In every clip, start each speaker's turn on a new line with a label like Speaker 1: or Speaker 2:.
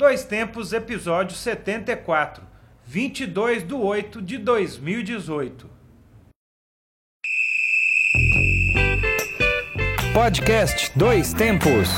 Speaker 1: Dois Tempos, episódio 74, 22 de 8 de 2018.
Speaker 2: Podcast Dois Tempos.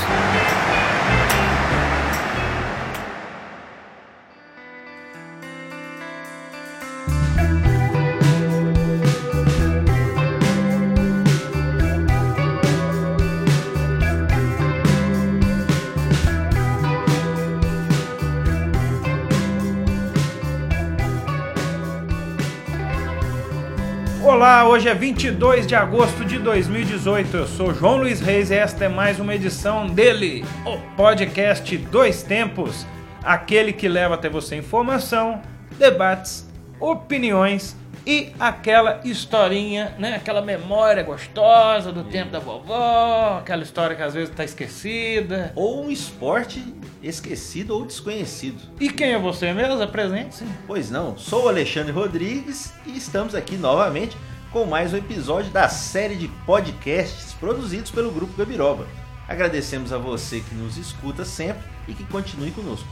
Speaker 1: Hoje é 22 de agosto de 2018. Eu sou João Luiz Reis e esta é mais uma edição dele, o podcast Dois Tempos, aquele que leva até você informação, debates, opiniões e aquela historinha, né? Aquela memória gostosa do tempo da vovó, aquela história que às vezes está esquecida.
Speaker 3: Ou um esporte esquecido ou desconhecido.
Speaker 1: E quem é você mesmo? Apresente-se.
Speaker 3: Pois não, sou o Alexandre Rodrigues e estamos aqui novamente com mais um episódio da série de podcasts produzidos pelo Grupo Gabiroba. Agradecemos a você que nos escuta sempre e que continue conosco.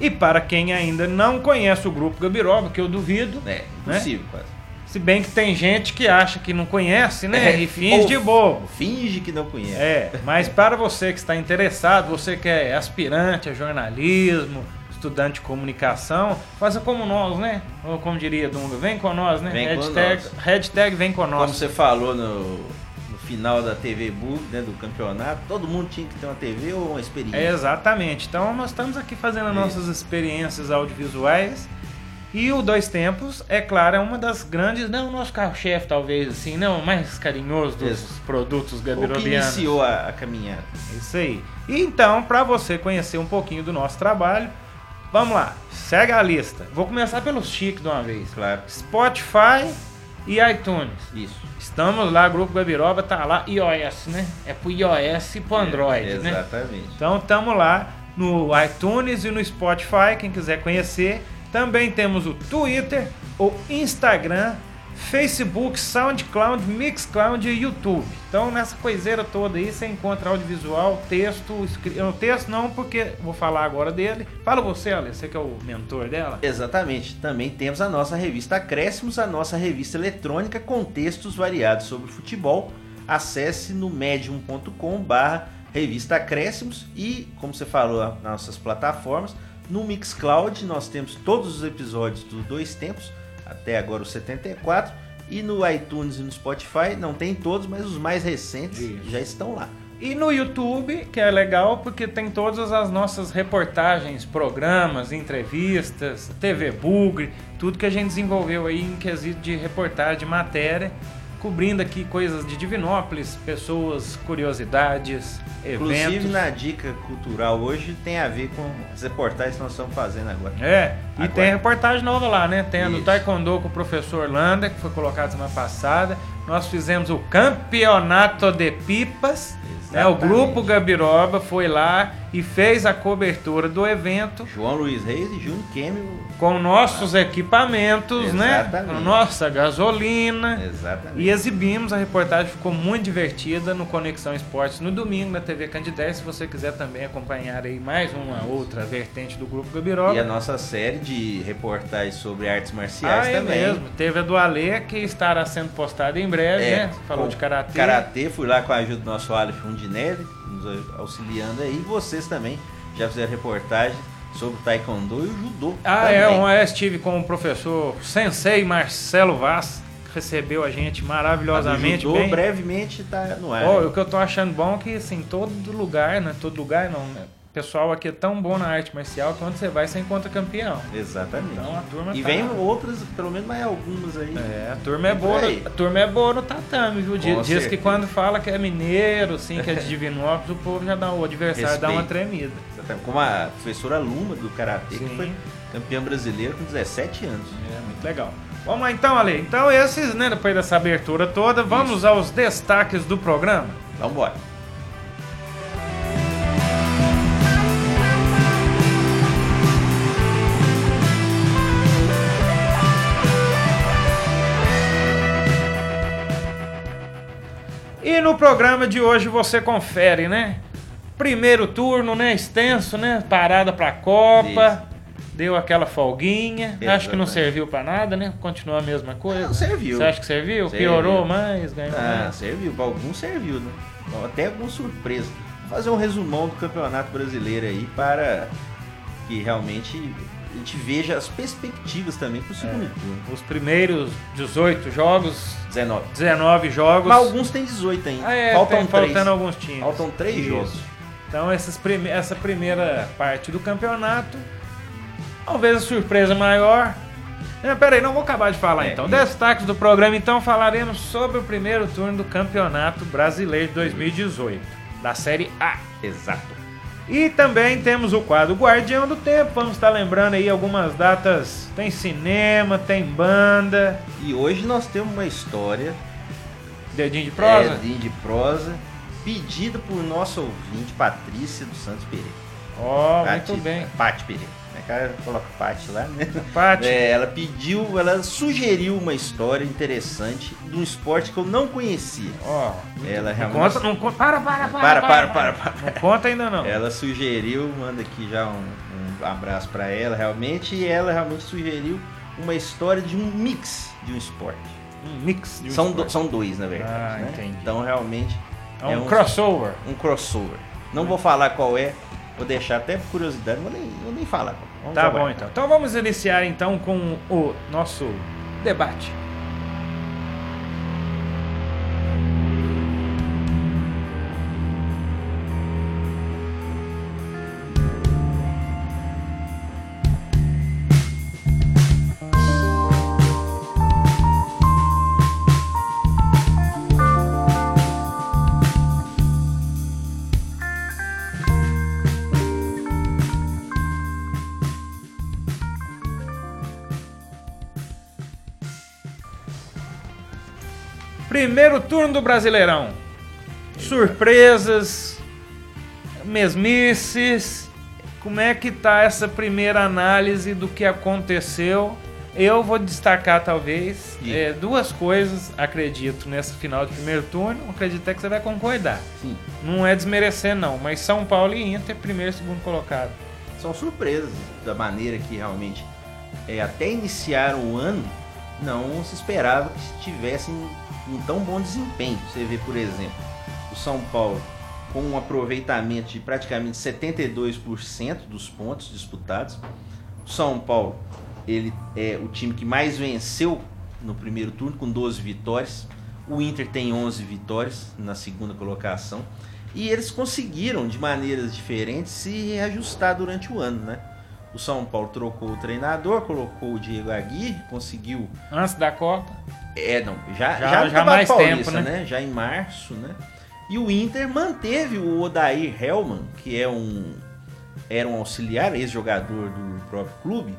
Speaker 1: E para quem ainda não conhece o Grupo Gabiroba, que eu duvido,
Speaker 3: É, impossível quase.
Speaker 1: se bem que tem gente que acha que não conhece, né?
Speaker 3: É,
Speaker 1: e finge
Speaker 3: ou
Speaker 1: de bobo.
Speaker 3: Finge que não conhece.
Speaker 1: É, mas para você que está interessado, você que é aspirante a jornalismo, estudante de comunicação, faça como nós, né? Ou como diria Dunga, vem com nós, né?
Speaker 3: Vem com
Speaker 1: hashtag,
Speaker 3: nós.
Speaker 1: hashtag vem com
Speaker 3: Como
Speaker 1: nós.
Speaker 3: você falou no, no final da TV Book, né, do campeonato, todo mundo tinha que ter uma TV ou uma experiência.
Speaker 1: É, exatamente. Então nós estamos aqui fazendo as nossas experiências audiovisuais. E o Dois Tempos, é claro, é uma das grandes, não o nosso carro-chefe talvez, assim, não, o mais carinhoso dos
Speaker 3: Isso.
Speaker 1: produtos
Speaker 3: o que
Speaker 1: gabirobianos.
Speaker 3: iniciou a, a caminhada.
Speaker 1: Isso aí. E então, para você conhecer um pouquinho do nosso trabalho, vamos lá, segue a lista. Vou começar pelos chiques de uma vez.
Speaker 3: Claro.
Speaker 1: Spotify e iTunes.
Speaker 3: Isso.
Speaker 1: Estamos lá, Grupo Gabiroba tá lá, iOS, né? É pro iOS e pro Android,
Speaker 3: É,
Speaker 1: né?
Speaker 3: Exatamente.
Speaker 1: Então estamos lá no iTunes e no Spotify, quem quiser conhecer. Também temos o Twitter, o Instagram, Facebook, SoundCloud, Mixcloud e YouTube. Então nessa coiseira toda aí você encontra audiovisual, texto, escrito. Texto não, porque vou falar agora dele. Fala você, Ale, você que é o mentor dela.
Speaker 3: Exatamente. Também temos a nossa revista Acréscimos, a nossa revista eletrônica com textos variados sobre futebol. Acesse no medium.com barra revista Acréscimos e, como você falou, nas nossas plataformas. No Mixcloud nós temos todos os episódios do Dois Tempos, até agora o 74. E no iTunes e no Spotify, não tem todos, mas os mais recentes
Speaker 1: Isso.
Speaker 3: já estão lá.
Speaker 1: E no YouTube, que é legal porque tem todas as nossas reportagens, programas, entrevistas, TV Bugre, tudo que a gente desenvolveu aí em quesito de reportagem, de matéria, cobrindo aqui coisas de Divinópolis, pessoas, curiosidades,
Speaker 3: Inclusive
Speaker 1: eventos.
Speaker 3: na dica cultural hoje tem a ver com as reportagens que nós estamos fazendo agora.
Speaker 1: É, e
Speaker 3: Agora.
Speaker 1: tem reportagem nova lá, né? Tem a do
Speaker 3: Isso.
Speaker 1: Taekwondo com o professor Landa, que foi colocado semana passada. Nós fizemos o campeonato de pipas. Né? O grupo Gabiroba foi lá e fez a cobertura do evento
Speaker 3: João Luiz Reis e Júnior Kemio.
Speaker 1: com nossos equipamentos, né?
Speaker 3: Exatamente.
Speaker 1: Com nossa gasolina.
Speaker 3: Exatamente.
Speaker 1: E exibimos, a reportagem ficou muito divertida no Conexão Esportes no domingo na TV Candidez. Se você quiser também acompanhar aí mais uma outra vertente do Grupo Gabiroba.
Speaker 3: E a nossa série de reportagens sobre artes marciais
Speaker 1: Ah, é
Speaker 3: também.
Speaker 1: mesmo. Teve a do Ale, que estará sendo postada em breve,
Speaker 3: É,
Speaker 1: né? Você Falou de karatê.
Speaker 3: Karatê, fui lá com a ajuda do nosso Aleph Undinelli, nos auxiliando aí. E vocês também já fizeram reportagem sobre o Taekwondo e o Judô.
Speaker 1: Ah,
Speaker 3: também.
Speaker 1: é. Um, eu estive com o professor Sensei Marcelo Vaz, que recebeu a gente maravilhosamente
Speaker 3: Judô
Speaker 1: bem.
Speaker 3: brevemente tá no ar. Né?
Speaker 1: o que eu tô achando bom é que, assim, todo lugar, né? Todo lugar não, né? Pessoal aqui é tão bom na arte marcial que onde você vai, você encontra campeão.
Speaker 3: Exatamente.
Speaker 1: Então a turma
Speaker 3: e
Speaker 1: tá-
Speaker 3: vem outras, pelo menos mais algumas aí.
Speaker 1: É, a turma é boa,
Speaker 3: aí.
Speaker 1: a turma é boa no tatame, viu? Diz, diz que quando fala que é mineiro, assim, que é de Divinópolis, o povo já dá, o adversário dá uma
Speaker 3: Respeito.
Speaker 1: tremida.
Speaker 3: Exatamente. Como a professora Luma do Karatê,
Speaker 1: Sim.
Speaker 3: que foi campeã brasileira com 17 anos.
Speaker 1: É, muito legal. Vamos lá então, Ale. Então esses, né, depois dessa abertura toda, vamos aos destaques do programa.
Speaker 3: Vamos embora.
Speaker 1: E no programa de hoje você confere, né? Primeiro turno, né? Extenso, né? Parada pra Copa. Deu aquela folguinha. Acho que não
Speaker 3: Exatamente.
Speaker 1: serviu pra nada, né? Continua a mesma coisa.
Speaker 3: Não, serviu.
Speaker 1: Você acha que serviu?
Speaker 3: Serviu.
Speaker 1: Piorou mais, ganhou
Speaker 3: Ah,
Speaker 1: mais.
Speaker 3: serviu. Pra alguns serviu, né? Até alguma surpresa. Vou fazer um resumão do Campeonato Brasileiro aí para que realmente a gente veja as perspectivas também pro segundo
Speaker 1: É.
Speaker 3: turno.
Speaker 1: Os primeiros 18 jogos,
Speaker 3: 19.
Speaker 1: 19 jogos.
Speaker 3: Mas alguns têm 18 ainda.
Speaker 1: Ah, é,
Speaker 3: Faltam
Speaker 1: tem-
Speaker 3: três.
Speaker 1: faltando alguns times.
Speaker 3: Faltam três
Speaker 1: Isso.
Speaker 3: jogos.
Speaker 1: Então esses prime- essa primeira parte do campeonato, talvez a surpresa maior. Peraí, não vou acabar de falar
Speaker 3: É,
Speaker 1: então. Destaques do programa, então falaremos sobre o primeiro turno do Campeonato Brasileiro de 2018, da Série A.
Speaker 3: Exato.
Speaker 1: E também temos o quadro Guardião do Tempo. Vamos estar lembrando aí algumas datas. Tem cinema, tem banda,
Speaker 3: E hoje nós temos uma história
Speaker 1: dedinho de prosa.
Speaker 3: é, de, prosa pedida por nossa ouvinte Patrícia dos Santos Pereira.
Speaker 1: Ó,
Speaker 3: Pati-
Speaker 1: muito bem.
Speaker 3: Pati Pereira. Né? Cara, coloca Pati lá, né?
Speaker 1: Paty,
Speaker 3: É, ela pediu, ela sugeriu uma história interessante de um esporte que eu não conhecia.
Speaker 1: ó.
Speaker 3: Ela
Speaker 1: Não
Speaker 3: realmente.
Speaker 1: conta, não conta. Para, para, para.
Speaker 3: Para, para, para, para.
Speaker 1: Não conta ainda não.
Speaker 3: Ela sugeriu, manda aqui já um, um abraço pra ela, realmente, e ela realmente sugeriu uma história de um mix de um esporte.
Speaker 1: Um mix de um
Speaker 3: são, do-
Speaker 1: esporte.
Speaker 3: são dois, na verdade.
Speaker 1: Ah,
Speaker 3: né?
Speaker 1: entendi.
Speaker 3: Então, realmente,
Speaker 1: É um,
Speaker 3: é um-
Speaker 1: crossover.
Speaker 3: um crossover. Não vou falar qual é, vou deixar até por curiosidade, vou nem, vou nem falar. Vamos
Speaker 1: Tá
Speaker 3: trabalhar.
Speaker 1: bom então. Então vamos iniciar então com o nosso debate. Primeiro turno do Brasileirão. Surpresas, mesmices. Como é que tá essa primeira análise do que aconteceu? Eu vou destacar talvez é, duas coisas, acredito, nesse final de primeiro turno. Acredito até que você vai concordar.
Speaker 3: Sim,
Speaker 1: Não é desmerecer não, mas São Paulo e Inter primeiro e segundo colocado.
Speaker 3: são surpresas da maneira que realmente é, até iniciar o ano não se esperava que tivessem um tão bom desempenho. Você vê, por exemplo, o São Paulo com um aproveitamento de praticamente 72% dos pontos disputados. O São Paulo, ele é o time que mais venceu no primeiro turno com 12 vitórias. O Inter tem 11 vitórias na segunda colocação. E eles conseguiram, de maneiras diferentes, se reajustar durante o ano, né? O São Paulo trocou o treinador, colocou o Diego Aguirre, conseguiu
Speaker 1: Antes da Copa,
Speaker 3: é, não, já,
Speaker 1: Já-
Speaker 3: já,
Speaker 1: já mais
Speaker 3: Paulista,
Speaker 1: tempo, né?
Speaker 3: né? Já em março, né? E o Inter manteve o Odair Hellman, que é um era um auxiliar, ex-jogador do próprio clube,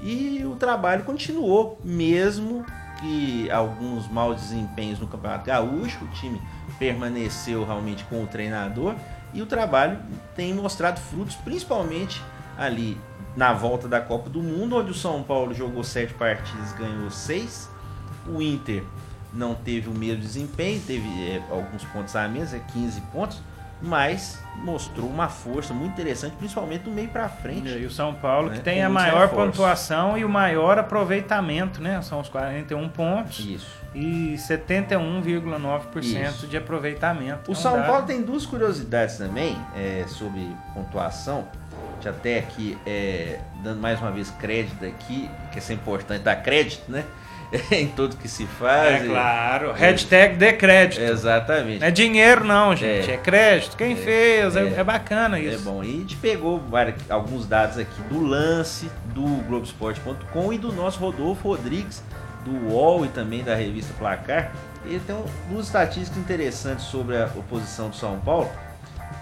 Speaker 3: e o trabalho continuou, mesmo que alguns maus desempenhos no Campeonato Gaúcho, o time permaneceu realmente com o treinador e o trabalho tem mostrado frutos, principalmente ali na volta da Copa do Mundo, onde o São Paulo jogou sete partidas, ganhou seis. O Inter não teve o mesmo desempenho, teve é, alguns pontos a menos, é 15 pontos, mas mostrou uma força muito interessante, principalmente do meio para frente.
Speaker 1: E o São Paulo,
Speaker 3: Né?
Speaker 1: que tem
Speaker 3: Com
Speaker 1: a maior pontuação e o maior aproveitamento, né? São os 41 pontos
Speaker 3: Isso.
Speaker 1: e 71,9%
Speaker 3: Isso.
Speaker 1: de aproveitamento.
Speaker 3: O
Speaker 1: É um
Speaker 3: São
Speaker 1: dado-
Speaker 3: Paulo tem duas curiosidades também é, sobre pontuação. Até aqui, é, dando mais uma vez crédito aqui, que é importante dar crédito, né? em tudo que se faz.
Speaker 1: É claro. Hashtag dê crédito.
Speaker 3: Exatamente.
Speaker 1: Não é dinheiro não, gente. É,
Speaker 3: É.
Speaker 1: crédito. Quem fez. É,
Speaker 3: é.
Speaker 1: é bacana
Speaker 3: É
Speaker 1: isso.
Speaker 3: bom. E a gente pegou vários- alguns dados aqui do lance, do Globoesporte.com e do nosso Rodolfo Rodrigues, do UOL e também da revista Placar. Ele tem um- duas estatísticas interessantes sobre a oposição do São Paulo.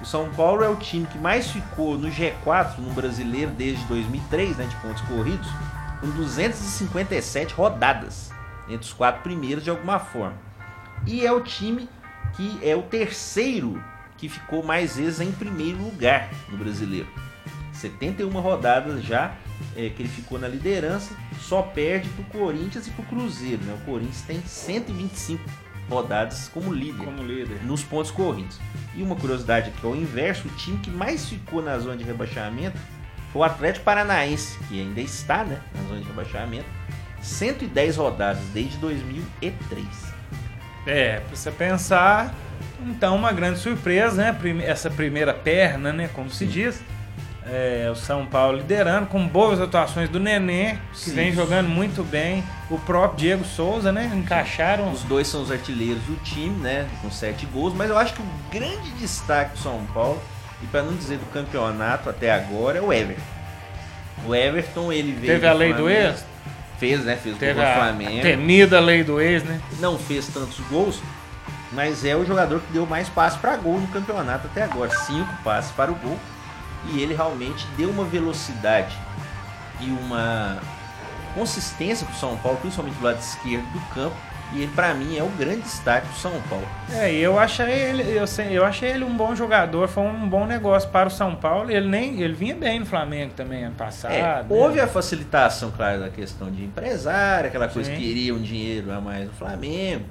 Speaker 3: O São Paulo é o time que mais ficou no G4 no brasileiro desde 2003, né, de pontos corridos, com 257 rodadas entre os quatro primeiros de alguma forma. E é o time que é o terceiro que ficou mais vezes em primeiro lugar no brasileiro. 71 rodadas já é, que ele ficou na liderança, só perde pro Corinthians e pro Cruzeiro. Né? O Corinthians tem 125 rodadas como líder
Speaker 1: Como líder.
Speaker 3: nos pontos corridos. E uma curiosidade aqui, ao inverso, o time que mais ficou na zona de rebaixamento o Atlético Paranaense, que ainda está né, na zona de rebaixamento. 110 rodadas desde 2003.
Speaker 1: É, pra você pensar, então uma grande surpresa, né? Essa primeira perna, né? Como se diz. É, o São Paulo liderando, com boas atuações do Nenê, que
Speaker 3: Sim.
Speaker 1: vem jogando muito bem. O próprio Diego Souza, né? Encaixaram.
Speaker 3: Os dois são os artilheiros do time, né? Com sete gols, mas eu acho que o grande destaque do São Paulo, e para não dizer do campeonato até agora, é o Everton. O Everton, ele veio.
Speaker 1: Teve a lei do
Speaker 3: Flamengo,
Speaker 1: ex?
Speaker 3: Fez, né? Fez o
Speaker 1: Teve
Speaker 3: gol do
Speaker 1: a, a
Speaker 3: Flamengo.
Speaker 1: temida lei do ex, né?
Speaker 3: Não fez tantos gols, mas é o jogador que deu mais passes para gol no campeonato até agora. Cinco passes para o gol. E ele realmente deu uma velocidade e uma consistência para o São Paulo, principalmente do lado esquerdo do campo. E ele, para mim, é o grande destaque do São Paulo.
Speaker 1: É, e eu achei ele, eu, eu achei ele um bom jogador, foi um bom negócio para o São Paulo. Ele nem, ele vinha bem no Flamengo também ano passado.
Speaker 3: É,
Speaker 1: né?
Speaker 3: houve a facilitação, claro, da questão de empresário, aquela coisa
Speaker 1: Sim.
Speaker 3: que queria um dinheiro a mais no Flamengo.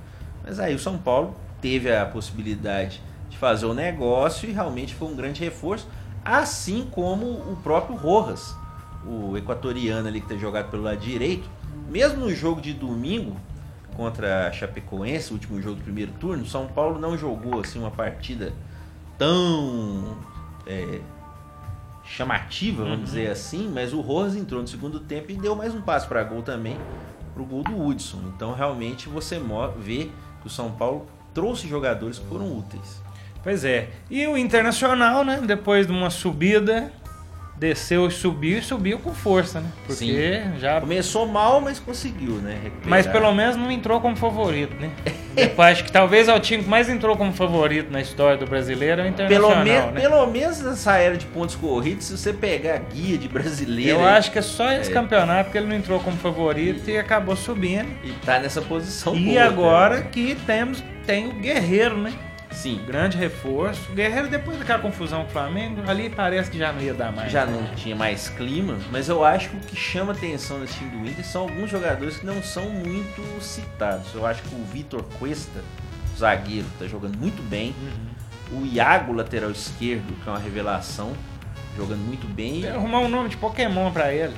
Speaker 3: Mas aí o São Paulo teve a possibilidade de fazer o negócio e realmente foi um grande reforço, assim como o próprio Rojas, o equatoriano ali que tem jogado pelo lado direito. Mesmo no jogo de domingo contra a Chapecoense, o último jogo do primeiro turno, o São Paulo não jogou assim uma partida tão é, chamativa, vamos
Speaker 1: Uhum.
Speaker 3: dizer assim, mas o Rojas entrou no segundo tempo e deu mais um passo para gol também, pro gol do Hudson. Então realmente você vê que o São Paulo trouxe jogadores que foram úteis.
Speaker 1: Pois é. E o Internacional, né? Depois de uma subida, desceu e subiu e subiu com força, né? Porque já.
Speaker 3: Começou mal, mas conseguiu, né? recuperar.
Speaker 1: Mas pelo menos não entrou como favorito, né? Depois, acho que talvez é o time que mais entrou como favorito na história do brasileiro é o
Speaker 3: Pelo,
Speaker 1: Internacional,
Speaker 3: me-
Speaker 1: né?
Speaker 3: pelo menos nessa era de pontos corridos, se você pegar a guia de brasileiro
Speaker 1: Eu
Speaker 3: aí,
Speaker 1: acho que é só esse
Speaker 3: É.
Speaker 1: campeonato que ele não entrou como favorito e acabou subindo.
Speaker 3: e tá nessa posição
Speaker 1: E
Speaker 3: boa,
Speaker 1: agora
Speaker 3: cara.
Speaker 1: que temos tem o Guerreiro, né?
Speaker 3: Sim,
Speaker 1: Grande reforço. Guerreiro, depois daquela confusão com o Flamengo, ali parece que já não ia dar mais.
Speaker 3: já
Speaker 1: né?
Speaker 3: não tinha mais clima, mas eu acho que o que chama atenção nesse time do Inter são alguns jogadores que não são muito citados. Eu acho que o Vitor Cuesta, zagueiro, tá jogando muito bem.
Speaker 1: Uhum.
Speaker 3: O Iago, lateral esquerdo, que é uma revelação, jogando muito bem.
Speaker 1: Tem arrumar um nome de Pokémon pra ele.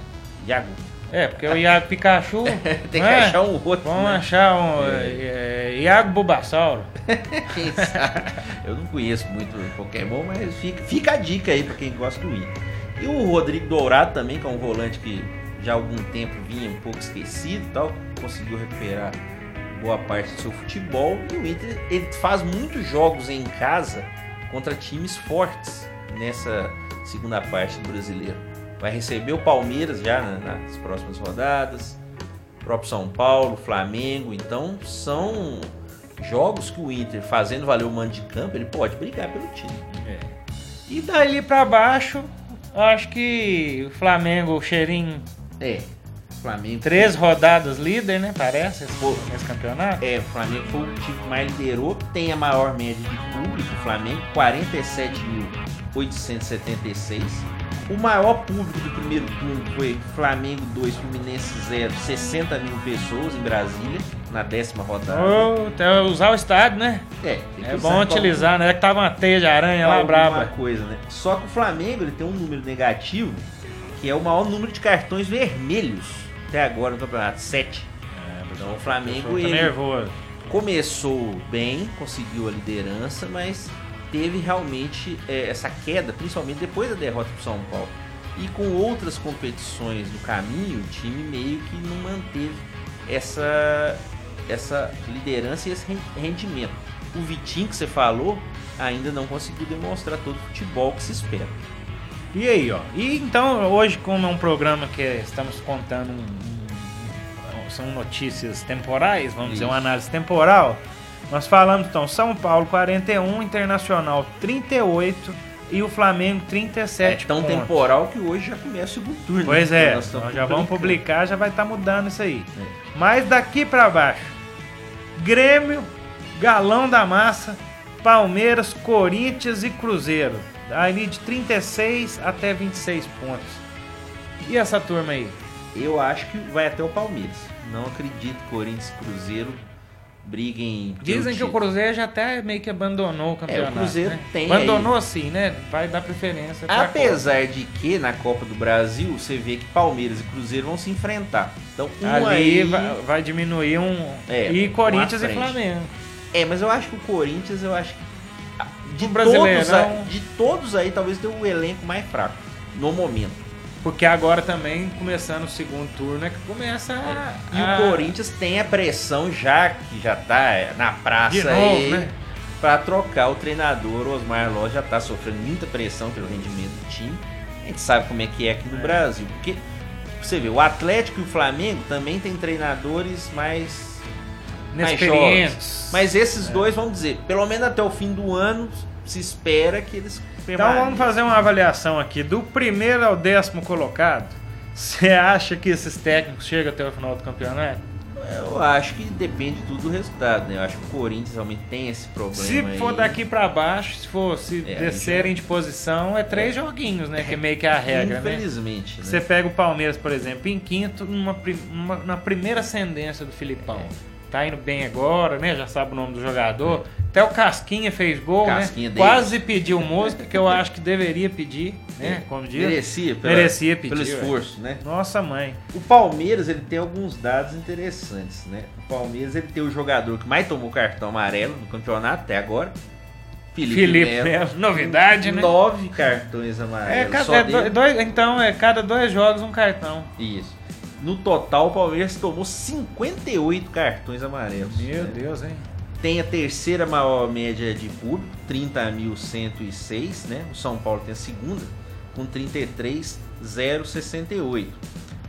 Speaker 3: Iago.
Speaker 1: É, porque o Iago Pikachu.
Speaker 3: Tem que
Speaker 1: é?
Speaker 3: achar um outro.
Speaker 1: Vamos
Speaker 3: né?
Speaker 1: achar um. é, Iago Bulbasauro.
Speaker 3: Quem sabe? Eu não conheço muito Pokémon, mas fica, fica a dica aí pra quem gosta do Inter. E o Rodrigo Dourado também, que é um volante que já há algum tempo vinha um pouco esquecido e tal, conseguiu recuperar boa parte do seu futebol. E o Inter ele faz muitos jogos em casa contra times fortes nessa segunda parte do brasileiro. Vai receber o Palmeiras já na- nas próximas rodadas, o próprio São Paulo, Flamengo. Então são jogos que o Inter, fazendo valer o mando de campo, ele pode brigar pelo time.
Speaker 1: E dali pra baixo, acho que o Flamengo, o cheirinho,
Speaker 3: É, Flamengo.
Speaker 1: três rodadas líder, né? Parece, esse-
Speaker 3: Pô.
Speaker 1: nesse campeonato.
Speaker 3: É, o Flamengo foi o time que mais liderou, tem a maior média de público, o Flamengo, 47.876. O maior público do primeiro turno foi Flamengo 2, Fluminense 0, 60 mil pessoas em Brasília, na décima rodada.
Speaker 1: Até usar o estádio, né?
Speaker 3: É,
Speaker 1: É bom utilizar, né? Que tava uma teia de aranha lá, braba.
Speaker 3: coisa, né? Só que o Flamengo ele tem um número negativo, que é o maior número de cartões vermelhos até agora no campeonato, 7. Então o Flamengo ele
Speaker 1: nervoso.
Speaker 3: começou bem, conseguiu a liderança, mas teve realmente é, essa queda, principalmente depois da derrota pro São Paulo. E com outras competições no caminho, o time meio que não manteve essa, essa liderança e esse ren- rendimento. O Vitinho que você falou ainda não conseguiu demonstrar todo o futebol que se espera.
Speaker 1: E aí, ó. E então, hoje, como é um programa que estamos contando um- um- são notícias temporais, vamos dizer,
Speaker 3: Isso.
Speaker 1: uma análise temporal, nós falamos então São Paulo 41, Internacional 38 e o Flamengo 37
Speaker 3: É tão
Speaker 1: pontos.
Speaker 3: temporal que hoje já começa o segundo turno.
Speaker 1: Pois
Speaker 3: né?
Speaker 1: é,
Speaker 3: Nós estamos
Speaker 1: nós já vamos publicar, já vai estar mudando isso aí.
Speaker 3: É.
Speaker 1: Mas daqui pra baixo, Grêmio, Galão da Massa, Palmeiras, Corinthians e Cruzeiro. Ali de 36 até 26 pontos. E essa turma aí?
Speaker 3: Eu acho que vai até o Palmeiras. Não acredito Corinthians e Cruzeiro briguem.
Speaker 1: Dizem que o. Cruzeiro já até meio que abandonou o campeonato.
Speaker 3: Cruzeiro
Speaker 1: né?
Speaker 3: tem
Speaker 1: Abandonou assim, né? Vai dar preferência.
Speaker 3: Apesar de que na Copa do Brasil você vê que Palmeiras e Cruzeiro vão se enfrentar. Então, um.
Speaker 1: Ali
Speaker 3: aí.
Speaker 1: vai, vai diminuir um.
Speaker 3: É,
Speaker 1: e
Speaker 3: um
Speaker 1: Corinthians e. Flamengo.
Speaker 3: É, mas eu acho que o Corinthians, eu acho que. De
Speaker 1: O Brasileirão-
Speaker 3: todos, de todos aí, talvez tenha o elenco mais fraco. No momento.
Speaker 1: Porque agora também, começando o segundo turno, é que começa a.
Speaker 3: E
Speaker 1: a-
Speaker 3: o Corinthians tem a pressão já, que já tá na praça
Speaker 1: novo,
Speaker 3: aí,
Speaker 1: né?
Speaker 3: pra trocar o treinador. O Osmar Ló já tá sofrendo muita pressão pelo rendimento do time. A gente sabe como é que é aqui no Brasil. Porque, você vê, o Atlético e o Flamengo também tem treinadores mais mais jovens. Mas esses dois, vamos dizer, pelo menos até o fim do ano, se espera que eles
Speaker 1: Então vamos fazer uma avaliação aqui. Do primeiro ao décimo colocado, você acha que esses técnicos chegam até o final do campeonato?
Speaker 3: Eu acho que depende tudo do resultado, né? Eu acho que o Corinthians realmente tem esse problema
Speaker 1: Se
Speaker 3: aí.
Speaker 1: for daqui pra baixo, se for se
Speaker 3: É,
Speaker 1: descerem de posição, é três joguinhos, né? Que é meio que a regra, né?
Speaker 3: Infelizmente, né?
Speaker 1: Você pega o Palmeiras, por exemplo, em quinto, numa- na primeira ascendência do Filipão.
Speaker 3: É.
Speaker 1: Tá indo bem agora, né? Já sabe o nome do jogador. Até o Casquinha fez gol,
Speaker 3: Casquinha
Speaker 1: né?
Speaker 3: Davis.
Speaker 1: Quase pediu música, que eu acho que deveria pedir, né? Como diz.
Speaker 3: Merecia, pela-
Speaker 1: Merecia pedir,
Speaker 3: pelo
Speaker 1: ué.
Speaker 3: esforço, né?
Speaker 1: Nossa mãe.
Speaker 3: O Palmeiras, ele tem alguns dados interessantes, né? O Palmeiras, ele tem o jogador que mais tomou cartão amarelo no campeonato até agora. Felipe,
Speaker 1: Felipe
Speaker 3: Melo.
Speaker 1: Novidade, né?
Speaker 3: Nove cartões
Speaker 1: É,
Speaker 3: amarelos.
Speaker 1: cada, é
Speaker 3: dele.
Speaker 1: do- dois, então, é cada dois jogos um cartão.
Speaker 3: Isso. No total, o Palmeiras tomou 58 cartões amarelos.
Speaker 1: Meu
Speaker 3: né?
Speaker 1: Deus, hein?
Speaker 3: Tem a terceira maior média de público, 30.106, né? O São Paulo tem a segunda, com 33.068.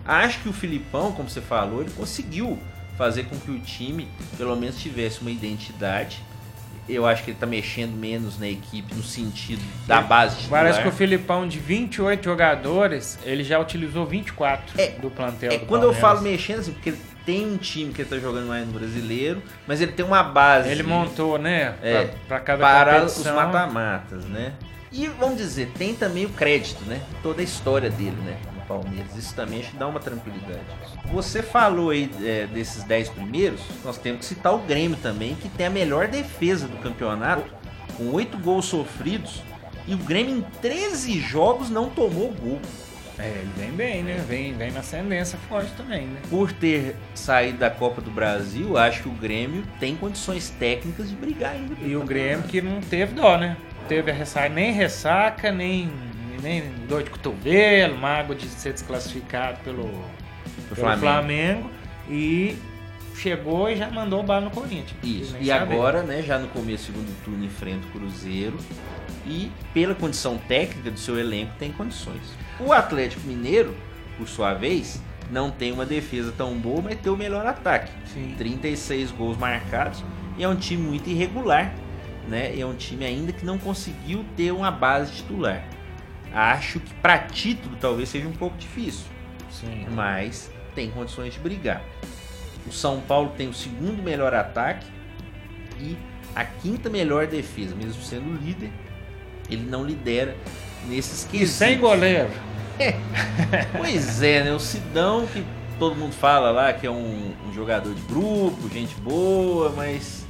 Speaker 3: Acho que o Filipão, como você falou, ele conseguiu fazer com que o time, pelo menos, tivesse uma identidade. Eu acho que ele tá mexendo menos na equipe no sentido da base titular.
Speaker 1: Parece que o Filipão, de 28 jogadores, ele já utilizou 24
Speaker 3: É,
Speaker 1: do plantel
Speaker 3: É
Speaker 1: do
Speaker 3: quando eu
Speaker 1: Palmeiras.
Speaker 3: falo mexendo, assim, porque ele tem um time que ele tá jogando mais no brasileiro, mas ele tem uma base.
Speaker 1: Ele montou, né?
Speaker 3: É,
Speaker 1: pra, pra cada
Speaker 3: para os
Speaker 1: competição.
Speaker 3: mata-matas, né? E vamos dizer, tem também o crédito, né? Toda a história dele, né? Palmeiras. Isso também que dá uma tranquilidade. Você falou aí é, desses 10 primeiros, nós temos que citar o Grêmio também, que tem a melhor defesa do campeonato, com 8 gols sofridos. E o Grêmio em 13 jogos não tomou gol.
Speaker 1: É, ele vem bem, né? Vem, vem na ascendência forte também, né?
Speaker 3: Por ter saído da Copa do Brasil, acho que o Grêmio tem condições técnicas de brigar ainda.
Speaker 1: E o. Grêmio que não teve dó, né? Teve a ressaca, nem ressaca, nem, nem dor de cotovelo, mágoa de ser desclassificado pelo, pelo
Speaker 3: Flamengo.
Speaker 1: Flamengo. E chegou e já mandou o bala no Corinthians.
Speaker 3: Isso. E
Speaker 1: saber.
Speaker 3: agora, né, já no começo do segundo turno enfrenta o Cruzeiro e pela condição técnica do seu elenco tem condições. O Atlético Mineiro, por sua vez, não tem uma defesa tão boa, mas tem o melhor ataque.
Speaker 1: Sim.
Speaker 3: 36 gols marcados e é um time muito irregular, né? É um time ainda que não conseguiu ter uma base titular. Acho que para título talvez seja um pouco difícil
Speaker 1: Sim.
Speaker 3: mas tem condições de brigar. O São Paulo tem o segundo melhor ataque e a quinta melhor defesa, mesmo sendo líder, ele não lidera nesses
Speaker 1: E
Speaker 3: quesitos.
Speaker 1: sem goleiro.
Speaker 3: Pois é, né? O Sidão, que todo mundo fala lá que é um, um jogador de grupo, gente boa, mas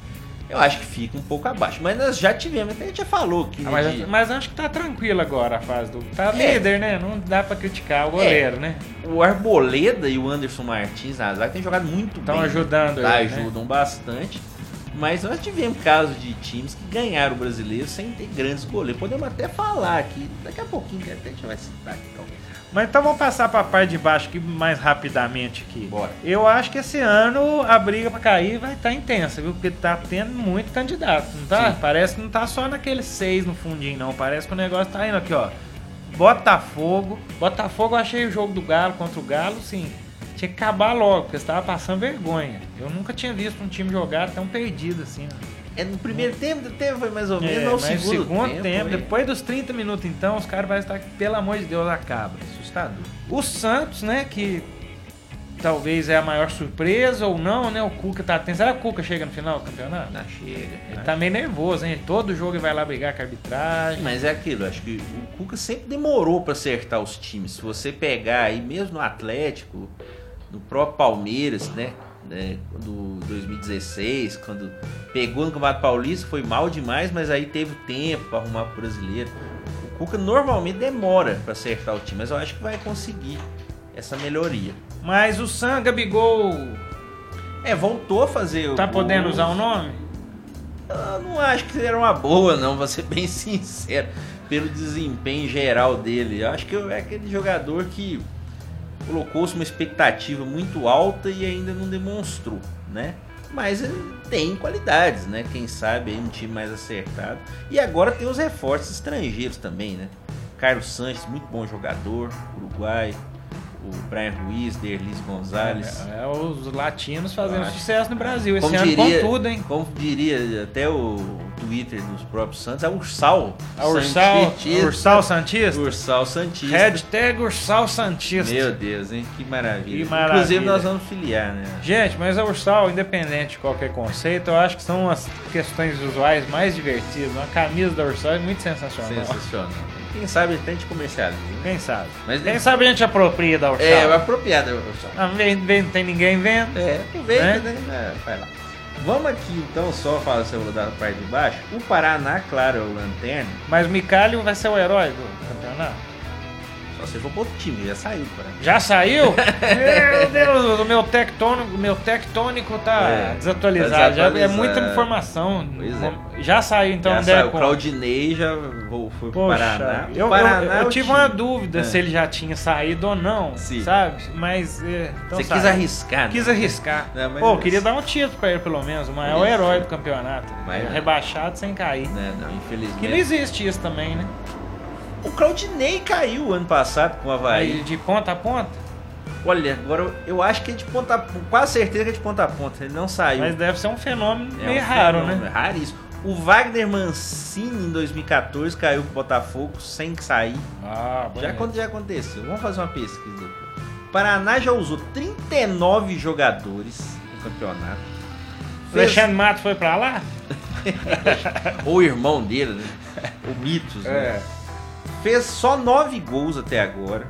Speaker 3: eu acho que fica um pouco abaixo. Mas nós já tivemos, até a gente já falou que
Speaker 1: Ah,
Speaker 3: né,
Speaker 1: mas,
Speaker 3: de-
Speaker 1: mas acho que tá tranquilo agora a fase do. Tá
Speaker 3: É.
Speaker 1: líder, né? Não dá pra criticar o goleiro, né?
Speaker 3: o Arboleda e o Anderson Martins na zaga têm jogado muito
Speaker 1: Estão
Speaker 3: bem.
Speaker 1: ajudando
Speaker 3: Tá,
Speaker 1: ele. né?
Speaker 3: ajudam bastante. Mas nós tivemos casos de times que ganharam o brasileiro sem ter grandes goleiros. Podemos até falar aqui, daqui a pouquinho até a gente vai citar aqui talvez.
Speaker 1: Mas então vamos passar pra parte de baixo aqui mais rapidamente aqui.
Speaker 3: Bora.
Speaker 1: Eu acho que esse ano a briga pra cair vai estar intensa, viu? Porque tá tendo muito candidato, não tá?
Speaker 3: Sim.
Speaker 1: Parece que não tá só naqueles seis no fundinho, não. Parece que o negócio tá indo aqui, ó. Botafogo. Botafogo eu achei o jogo do Galo contra o Galo, sim. Tinha que acabar logo, porque você tava passando vergonha. Eu nunca tinha visto um time jogar tão perdido assim. ó.
Speaker 3: É, no primeiro tempo do tempo foi mais ou menos,
Speaker 1: É,
Speaker 3: no
Speaker 1: mas
Speaker 3: segundo,
Speaker 1: segundo tempo,
Speaker 3: foi
Speaker 1: depois dos 30 minutos então, os caras vão estar, pelo amor de Deus, acaba. O Santos, né, que talvez é a maior surpresa ou não, né? O Cuca tá atento. Será que o Cuca chega no final do campeonato?
Speaker 3: Não chega.
Speaker 1: Ele
Speaker 3: né?
Speaker 1: tá meio nervoso, hein? Todo jogo ele vai lá brigar com a arbitragem.
Speaker 3: Mas é aquilo, acho que o Cuca sempre demorou pra acertar os times. Se você pegar aí, mesmo no Atlético, no próprio Palmeiras, né? né, do 2016, quando pegou no Campeonato Paulista, foi mal demais, mas aí teve tempo para arrumar pro brasileiro. O Cuca normalmente demora para acertar o time, mas eu acho que vai conseguir essa melhoria.
Speaker 1: Mas o Sam Gabigol
Speaker 3: É, voltou a fazer o
Speaker 1: tá
Speaker 3: gol.
Speaker 1: podendo usar o nome?
Speaker 3: Eu não acho que era uma boa, não, vou ser bem sincero, pelo desempenho geral dele. Eu acho que é aquele jogador que colocou-se uma expectativa muito alta e ainda não demonstrou, né? Mas ele tem qualidades, né? Quem sabe aí um time mais acertado. E agora tem os reforços estrangeiros também, né? Carlos Sanches, muito bom jogador, Uruguai. Brian Ruiz, Derlis Gonzalez.
Speaker 1: É, é os latinos fazendo
Speaker 3: Acho.
Speaker 1: sucesso no Brasil. Esse
Speaker 3: Como
Speaker 1: ano
Speaker 3: diria,
Speaker 1: com tudo, hein?
Speaker 3: como diria até o Twitter dos próprios Santos, é Ursal.
Speaker 1: A Ursal,
Speaker 3: Santista.
Speaker 1: Ursal Santista?
Speaker 3: Ursal Santista.
Speaker 1: Hashtag Ursal Santista.
Speaker 3: Meu Deus, hein? Que maravilha.
Speaker 1: Que maravilha.
Speaker 3: Inclusive nós vamos filiar, né?
Speaker 1: Gente, mas a Ursal, independente de qualquer conceito, eu acho que são as questões visuais mais divertidas. Uma camisa da Ursal é muito sensacional.
Speaker 3: Sensacional. Quem sabe até de comercializa. né?
Speaker 1: Quem sabe?
Speaker 3: Mas-
Speaker 1: Quem sabe a gente apropria da Ursal.
Speaker 3: É, apropriada.
Speaker 1: Ah, vem, vem, não tem ninguém vendo.
Speaker 3: É, aproveita,
Speaker 1: Né?
Speaker 3: né? É, vai lá. Vamos aqui então só falar sobre da parte de baixo. O Paraná, claro, é o Lanterna.
Speaker 1: Mas o Micalho vai ser o herói do campeonato.
Speaker 3: Se for pro outro time, já saiu do.
Speaker 1: Já saiu? meu Deus, o meu tectônico, meu tectônico tá
Speaker 3: É,
Speaker 1: desatualizado.
Speaker 3: tá
Speaker 1: Já é
Speaker 3: desatualizado.
Speaker 1: muita informação.
Speaker 3: Pois é.
Speaker 1: Já saiu, então
Speaker 3: já saiu. O. Claudinei já foi pro
Speaker 1: Poxa,
Speaker 3: Paraná.
Speaker 1: Eu, eu-
Speaker 3: Paraná
Speaker 1: eu,
Speaker 3: é o
Speaker 1: tive
Speaker 3: time.
Speaker 1: uma dúvida
Speaker 3: É.
Speaker 1: se ele já tinha saído ou não,
Speaker 3: Sim.
Speaker 1: sabe? Mas. é, então
Speaker 3: Você
Speaker 1: sabe.
Speaker 3: quis arriscar, né?
Speaker 1: Quis arriscar.
Speaker 3: Não,
Speaker 1: Pô, queria dar um título pra ele, pelo menos. O maior
Speaker 3: Isso.
Speaker 1: herói do campeonato.
Speaker 3: Mas.
Speaker 1: Rebaixado sem cair.
Speaker 3: Né, não, infelizmente.
Speaker 1: Que não existe isso também, né?
Speaker 3: O Claudinei caiu ano passado com o Havaí.
Speaker 1: Aí, de ponta a ponta.
Speaker 3: Olha, agora eu- eu acho que é de ponta a ponta. Quase certeza que é de ponta a ponta. Ele não saiu.
Speaker 1: Mas deve ser um fenômeno
Speaker 3: É
Speaker 1: meio
Speaker 3: um
Speaker 1: raro,
Speaker 3: fenômeno,
Speaker 1: né?
Speaker 3: é Raríssimo. O Wagner Mancini em 2014 caiu pro Botafogo sem sair.
Speaker 1: Ah,
Speaker 3: Já, já aconteceu. Vamos fazer uma pesquisa depois. O Paraná já usou 39 jogadores no campeonato.
Speaker 1: O
Speaker 3: Fez-
Speaker 1: Alexandre Matos foi pra lá?
Speaker 3: Ou o irmão dele, né? O Mitos,
Speaker 1: É.
Speaker 3: Fez só 9 gols até agora.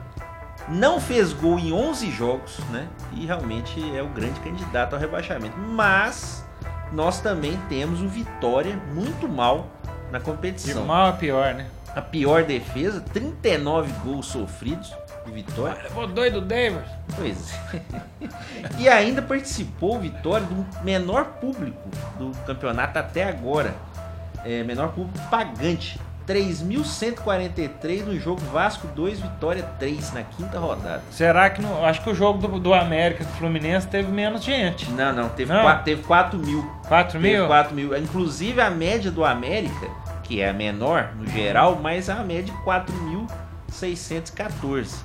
Speaker 3: Não fez gol em 11 jogos, né? E realmente é o grande candidato ao rebaixamento. Mas nós também temos o Vitória muito mal na
Speaker 1: De
Speaker 3: competição.
Speaker 1: mal a pior, né?
Speaker 3: A pior defesa, 39 gols sofridos do Vitória.
Speaker 1: Levou doido o Davis.
Speaker 3: Pois é. e ainda participou o Vitória do menor público do campeonato até agora. É, menor público pagante. 3.143 no jogo Vasco 2, Vitória 3 na quinta rodada.
Speaker 1: Será que não. Acho que o jogo do, do América com o Fluminense teve menos gente.
Speaker 3: Não, não, teve,
Speaker 1: Não.
Speaker 3: Quatro, teve 4 mil.
Speaker 1: 4
Speaker 3: Teve
Speaker 1: mil?
Speaker 3: 4 mil. Inclusive a média do América, que é a menor no geral, mas a média de 4.614.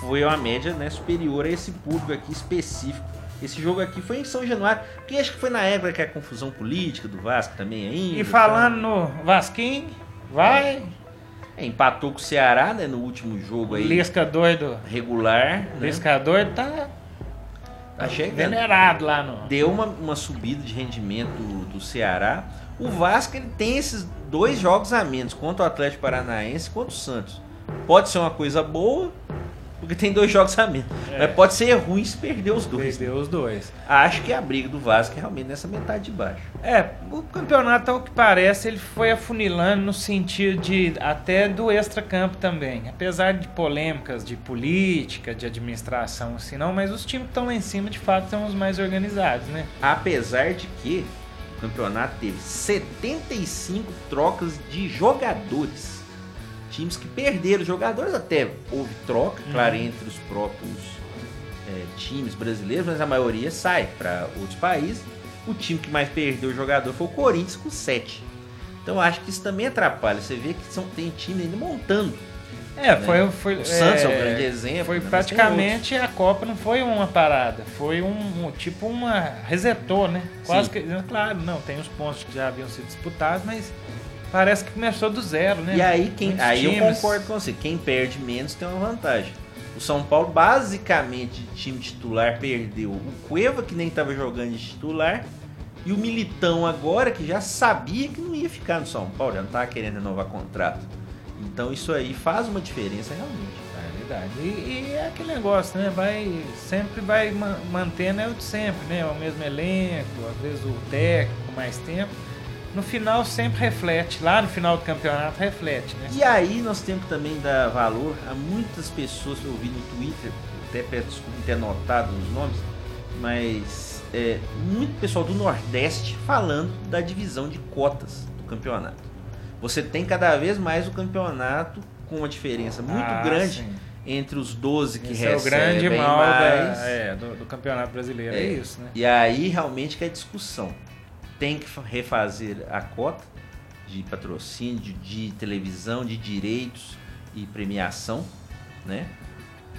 Speaker 3: Foi uma média né, superior a esse público aqui específico. Esse jogo aqui foi em São Januário, que acho que foi na época que a confusão política do Vasco também ainda.
Speaker 1: E falando no Vasquinho, vai.
Speaker 3: É, empatou com o Ceará, né, no último jogo aí.
Speaker 1: Lisca doido.
Speaker 3: Regular. Né?
Speaker 1: Lisca doido tá
Speaker 3: Tá chegando.
Speaker 1: venerado lá no.
Speaker 3: deu uma, uma subida de rendimento do, do Ceará. O Vasco ele tem esses dois jogos a menos, contra o Atlético Paranaense e contra o Santos. Pode ser uma coisa boa, porque tem dois jogos a menos.
Speaker 1: É.
Speaker 3: Mas pode ser ruim se perder os dois.
Speaker 1: Perdeu os dois.
Speaker 3: Acho que a briga do Vasco é realmente nessa metade de baixo.
Speaker 1: É, o campeonato, ao que parece, ele foi afunilando no sentido de até do extracampo também. Apesar de polêmicas de política, de administração, assim não, mas os times que estão lá em cima, de fato, são os mais organizados, né?
Speaker 3: Apesar de que o campeonato teve 75 trocas de jogadores. Times que perderam jogadores, até houve troca, claro, entre os próprios é, times brasileiros, mas a maioria sai para outros países. O time que mais perdeu jogador foi o Corinthians com 7. Então eu acho que isso também atrapalha. Você vê que são, tem time ainda montando.
Speaker 1: É,
Speaker 3: Né?
Speaker 1: foi, foi
Speaker 3: O Santos é um grande exemplo,
Speaker 1: Foi
Speaker 3: né?
Speaker 1: Praticamente a Copa não foi uma parada, foi um, um- tipo uma resetou, né? Quase
Speaker 3: Sim.
Speaker 1: que claro, não tem os pontos que já haviam sido disputados, mas parece que começou do zero, né?
Speaker 3: E aí, quem,
Speaker 1: Muitos
Speaker 3: aí eu concordo com você. Quem perde menos tem uma vantagem. O São Paulo, basicamente, de time titular, perdeu o Cueva, que nem estava jogando de titular, e o Militão agora, que já sabia que não ia ficar no São Paulo, já não estava querendo renovar contrato. Então isso aí faz uma diferença realmente.
Speaker 1: É verdade. E, e é aquele negócio, né? Vai, sempre vai ma- mantendo é o de sempre, né? O mesmo elenco, às vezes o técnico, mais tempo. No final sempre reflete, lá no final do campeonato reflete, né?
Speaker 3: E aí nós temos que também dar valor a muitas pessoas que eu vi no Twitter, até peço desculpa ter anotado os nomes, mas é, muito pessoal do Nordeste falando da divisão de cotas do campeonato. Você tem cada vez mais o campeonato com uma diferença muito
Speaker 1: Ah,
Speaker 3: grande
Speaker 1: sim.
Speaker 3: entre os 12 que
Speaker 1: Esse é o
Speaker 3: recebem
Speaker 1: grande mal
Speaker 3: mais.
Speaker 1: da- é, do, do campeonato brasileiro, é,
Speaker 3: É.
Speaker 1: isso, né?
Speaker 3: E aí realmente que é discussão. Tem que fa- refazer a cota de patrocínio, de, de televisão, de direitos e premiação, né?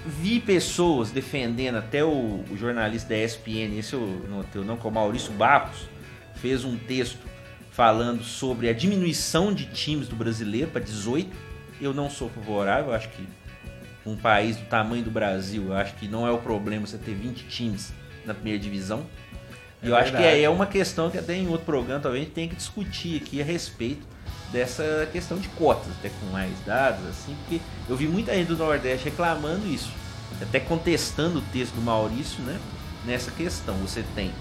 Speaker 3: Vi pessoas defendendo, até o, o jornalista da ESPN, esse eu não tenho não, que é o Maurício Barros, fez um texto falando sobre a diminuição de times do brasileiro para 18. Eu não sou favorável, acho que um país do tamanho do Brasil, acho que não é o problema você ter 20 times na primeira divisão. E
Speaker 1: É
Speaker 3: eu acho que
Speaker 1: verdade.
Speaker 3: é uma questão que até em outro programa talvez a gente tenha que discutir aqui a respeito dessa questão de cotas, até com mais dados, assim, porque eu vi muita gente do Nordeste reclamando isso, até contestando o texto do Maurício, né? Nessa questão. Você tem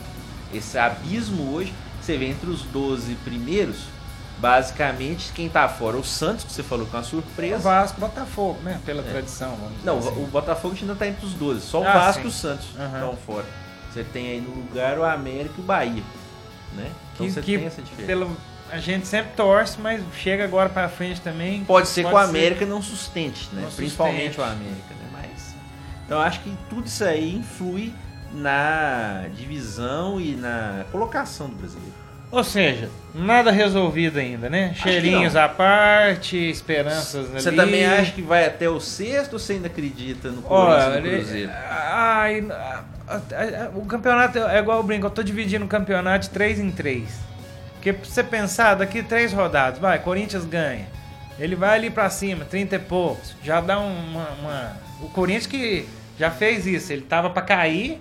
Speaker 3: esse abismo hoje, você vê entre os 12 primeiros, basicamente quem tá fora, o Santos, que você falou que é uma
Speaker 1: O
Speaker 3: surpresa.
Speaker 1: Vasco, Botafogo, né? Pela tradição, vamos dizer
Speaker 3: Não,
Speaker 1: assim.
Speaker 3: o Botafogo ainda tá entre os 12. Só o
Speaker 1: Ah,
Speaker 3: Vasco
Speaker 1: sim.
Speaker 3: e o Santos
Speaker 1: Aham.
Speaker 3: estão fora. Você tem aí no lugar o América e o Bahia. Né? Então
Speaker 1: Que-
Speaker 3: você
Speaker 1: que
Speaker 3: tem essa diferença.
Speaker 1: pelo, a gente sempre torce, mas chega agora pra frente também.
Speaker 3: Pode ser que o
Speaker 1: pode
Speaker 3: América não sustente, né?
Speaker 1: Não
Speaker 3: Principalmente
Speaker 1: sustente.
Speaker 3: o América, né? Mas. Então acho que tudo isso aí influi na divisão e na colocação do brasileiro.
Speaker 1: Ou seja, nada resolvido ainda, né? Cheirinhos à parte, esperanças
Speaker 3: Você
Speaker 1: ali.
Speaker 3: também acha que vai até o sexto ou você ainda acredita no Corinthians
Speaker 1: Olha,
Speaker 3: Cruzeiro?
Speaker 1: ai, o campeonato é igual o brinco, eu tô dividindo o campeonato de 3 em 3. Porque pra você pensar, daqui três rodadas, vai, Corinthians ganha. Ele vai ali pra cima, 30 e poucos. Já dá uma, uma- O Corinthians que já fez isso, ele tava pra cair,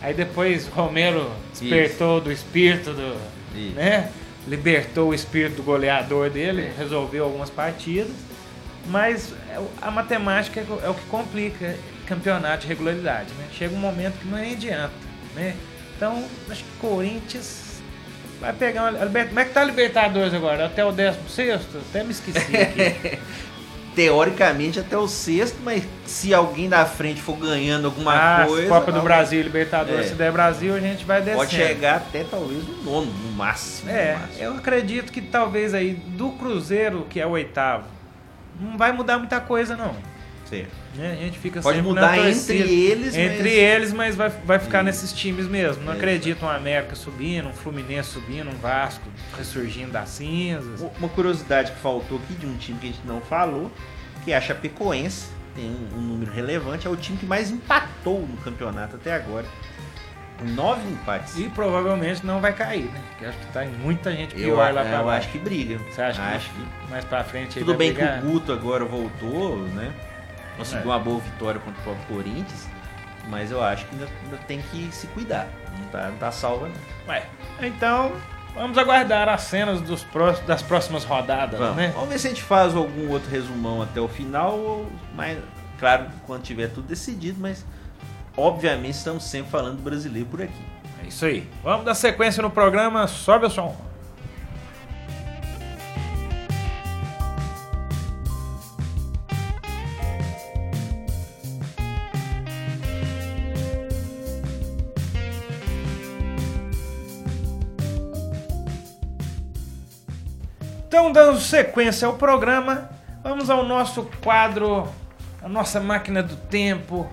Speaker 1: aí depois Romero despertou do espírito do.
Speaker 3: Isso.
Speaker 1: né? Libertou o espírito do goleador dele, resolveu algumas partidas. Mas é a matemática é o- é o que complica campeonato de regularidade, né? Chega um momento que não adianta, né? Então, acho que Corinthians vai pegar uma... Como é que tá a Libertadores agora? Até o 16º? Até me esqueci aqui.
Speaker 3: Teoricamente até o sexto, mas se alguém da frente for ganhando alguma
Speaker 1: ah,
Speaker 3: coisa.
Speaker 1: Copa do
Speaker 3: alguém
Speaker 1: Brasil e Libertadores,
Speaker 3: É.
Speaker 1: se der Brasil, a gente vai descendo.
Speaker 3: Pode chegar até talvez no nono, no máximo.
Speaker 1: É,
Speaker 3: no máximo.
Speaker 1: eu acredito que talvez aí do Cruzeiro, que é o oitavo, não vai mudar muita coisa não.
Speaker 3: Certo.
Speaker 1: né? A gente fica
Speaker 3: Pode mudar entre eles,
Speaker 1: entre
Speaker 3: mas-
Speaker 1: eles, mas vai, vai ficar
Speaker 3: Isso.
Speaker 1: nesses times mesmo. Não
Speaker 3: É.
Speaker 1: acredito um América subindo, um Fluminense subindo, um Vasco ressurgindo das cinzas.
Speaker 3: Uma curiosidade que faltou aqui de um time que a gente não falou, que é a Chapecoense, tem um, um número relevante, é o time que mais empatou no campeonato até agora. Nove empates.
Speaker 1: E provavelmente não vai cair, né? Porque acho que tá em muita gente
Speaker 3: eu,
Speaker 1: pior lá pra
Speaker 3: eu
Speaker 1: baixo.
Speaker 3: acho que briga.
Speaker 1: Você acha que,
Speaker 3: acho que
Speaker 1: mais pra frente
Speaker 3: Tudo bem
Speaker 1: brigar?
Speaker 3: que o Guto agora voltou, né? Conseguiu
Speaker 1: É.
Speaker 3: uma boa vitória contra o próprio Corinthians, mas eu acho que ainda, ainda tem que se cuidar. Não tá, não tá salva, não.
Speaker 1: Ué, então vamos aguardar as cenas dos pró- das próximas rodadas,
Speaker 3: Vamos.
Speaker 1: né?
Speaker 3: Vamos ver se a gente faz algum outro resumão até o final, ou mais, claro, quando tiver tudo decidido, mas obviamente estamos sempre falando do brasileiro por aqui.
Speaker 1: É isso aí. Vamos dar sequência no programa. Sobe o som. Então, dando sequência ao programa, vamos ao nosso quadro, a nossa máquina do tempo,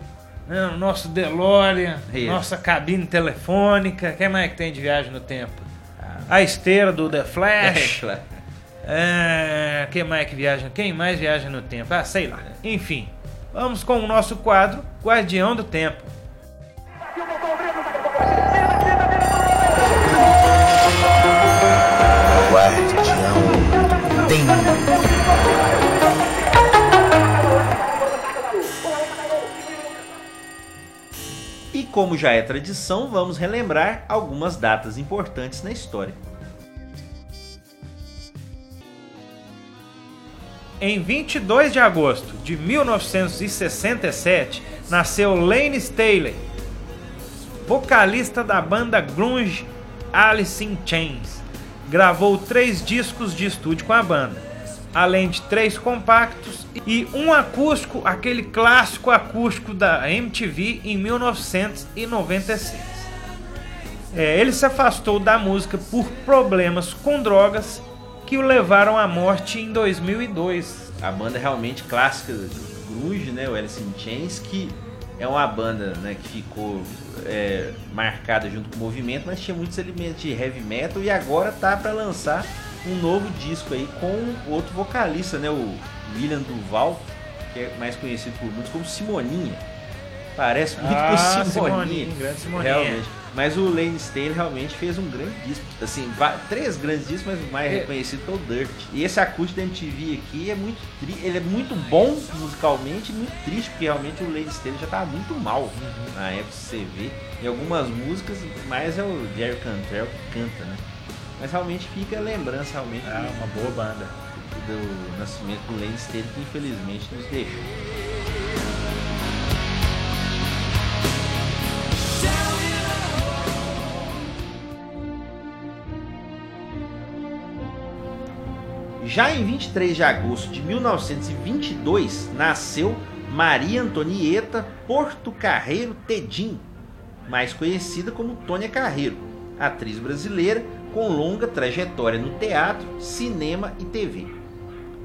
Speaker 1: né, o nosso DeLorean,
Speaker 3: Isso.
Speaker 1: nossa cabine telefônica. Quem mais que tem de viagem no tempo? A esteira do The Flash.
Speaker 3: claro.
Speaker 1: É, quem mais que viaja? Quem mais viaja no tempo? Ah, sei lá. Enfim, vamos com o nosso quadro Guardião do Tempo.
Speaker 3: E como já é tradição, vamos relembrar algumas datas importantes na história.
Speaker 1: Em 22 de agosto de 1967, nasceu Lane Staley, vocalista da banda grunge Alice in Chains. Gravou três discos de estúdio com a banda, além de três compactos e um acústico, aquele clássico acústico da MTV em 1996. É, ele se afastou da música por problemas com drogas que o levaram à morte em 2002.
Speaker 3: A banda realmente clássica do grunge, né, o Alice in Chains, que é uma banda né, que ficou é, marcada junto com o movimento, mas tinha muitos elementos de heavy metal e agora tá para lançar um novo disco aí com outro vocalista, né, o William Duval, que é mais conhecido por muitos como Simoninha. Parece muito
Speaker 1: Ah,
Speaker 3: com Simoninha.
Speaker 1: Simoninha, grande Simoninha.
Speaker 3: Realmente. Mas o Lane Staley realmente fez um grande disco. Assim, três grandes discos, mas o mais
Speaker 1: É.
Speaker 3: reconhecido foi o Dirt. E esse acústico da MTV aqui é muito ele é muito bom musicalmente e muito triste, porque realmente o Lane Staley já tava muito mal
Speaker 1: Uhum.
Speaker 3: na época, você vê. Em algumas músicas, mais é o Jerry Cantrell que canta, né? Mas realmente fica a lembrança realmente
Speaker 1: É uma boa banda.
Speaker 3: do, do nascimento do Lane Staley, que infelizmente nos deixou. Já em 23 de agosto de 1922, nasceu Maria Antonieta Porto Carreiro Tedim, mais conhecida como Tônia Carreiro, atriz brasileira com longa trajetória no teatro, cinema e TV.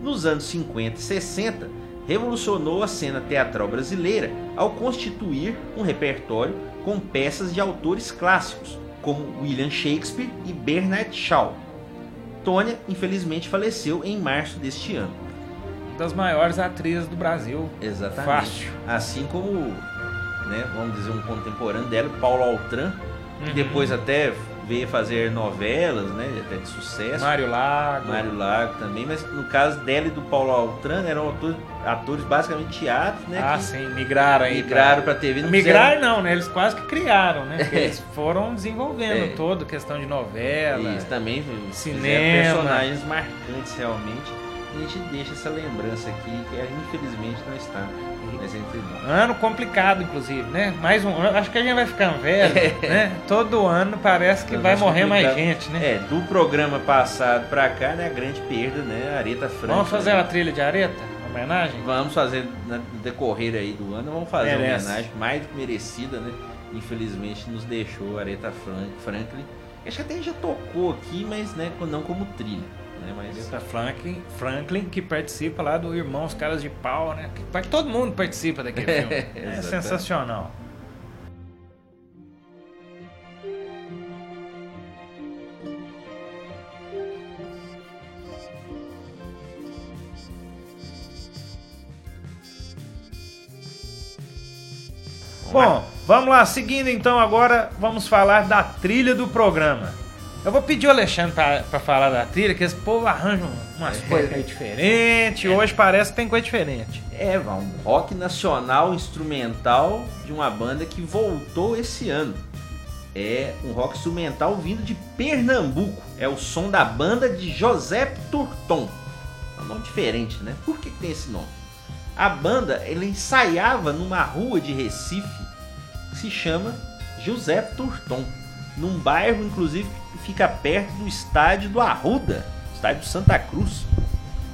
Speaker 3: Nos anos 50 e 60, revolucionou a cena teatral brasileira ao constituir um repertório com peças de autores clássicos, como William Shakespeare e Bernard Shaw. Tônia, infelizmente, faleceu em março deste ano.
Speaker 1: Das maiores atrizes do Brasil.
Speaker 3: Exatamente.
Speaker 1: Fácil.
Speaker 3: Assim como, né, vamos dizer, um contemporâneo dela, Paulo Altran, que
Speaker 1: Uhum.
Speaker 3: depois até veio fazer novelas, né, até de sucesso.
Speaker 1: Mário Lago.
Speaker 3: Mário Lago também, mas no caso dela e do Paulo Altran eram atores, atores basicamente teatro, né,
Speaker 1: Ah, sim, migraram aí.
Speaker 3: migraram para TV. Não
Speaker 1: Migraram
Speaker 3: fizeram-
Speaker 1: não, né? Eles quase que criaram, né? Porque Eles foram desenvolvendo
Speaker 3: É.
Speaker 1: todo, questão de novela.
Speaker 3: Isso também
Speaker 1: Cinema.
Speaker 3: personagens marcantes realmente. E a gente deixa essa lembrança aqui que infelizmente não está.
Speaker 1: Ano complicado, inclusive, né? Mais um ano. Acho que a gente vai ficando velho, né? Todo ano parece que vai morrer mais
Speaker 3: complicado.
Speaker 1: gente, né?
Speaker 3: É, do programa passado pra cá, né, a grande perda, né, Areta Franca.
Speaker 1: Vamos fazer
Speaker 3: né?
Speaker 1: a trilha de areta? Uma homenagem?
Speaker 3: Vamos fazer no decorrer aí do ano, vamos fazer uma
Speaker 1: Merece.
Speaker 3: homenagem mais do que merecida, né? Infelizmente nos deixou a Aretha Fran- Franklin. Acho que até já tocou aqui, mas né, não como trilha. Né? Mas
Speaker 1: Aretha Franklin, Franklin, que participa lá do Irmãos Caras de Pau, né? Que todo mundo participa daquele filme. É
Speaker 3: Exatamente.
Speaker 1: sensacional. Bom, vamos lá, seguindo então agora, vamos falar da trilha do programa. Eu vou pedir o Alexandre pra, pra falar da trilha, que esse povo arranja umas coisas meio diferentes. Hoje parece que tem coisa diferente.
Speaker 3: é, Val, um rock nacional instrumental de uma banda que voltou esse ano. É um rock instrumental vindo de Pernambuco. É o som da banda de José Turton. É um nome diferente, né? Por que, que tem esse nome? A banda ele ensaiava numa rua de Recife que se chama José Turton, num bairro inclusive que fica perto do estádio do Arruda, estádio do Santa Cruz.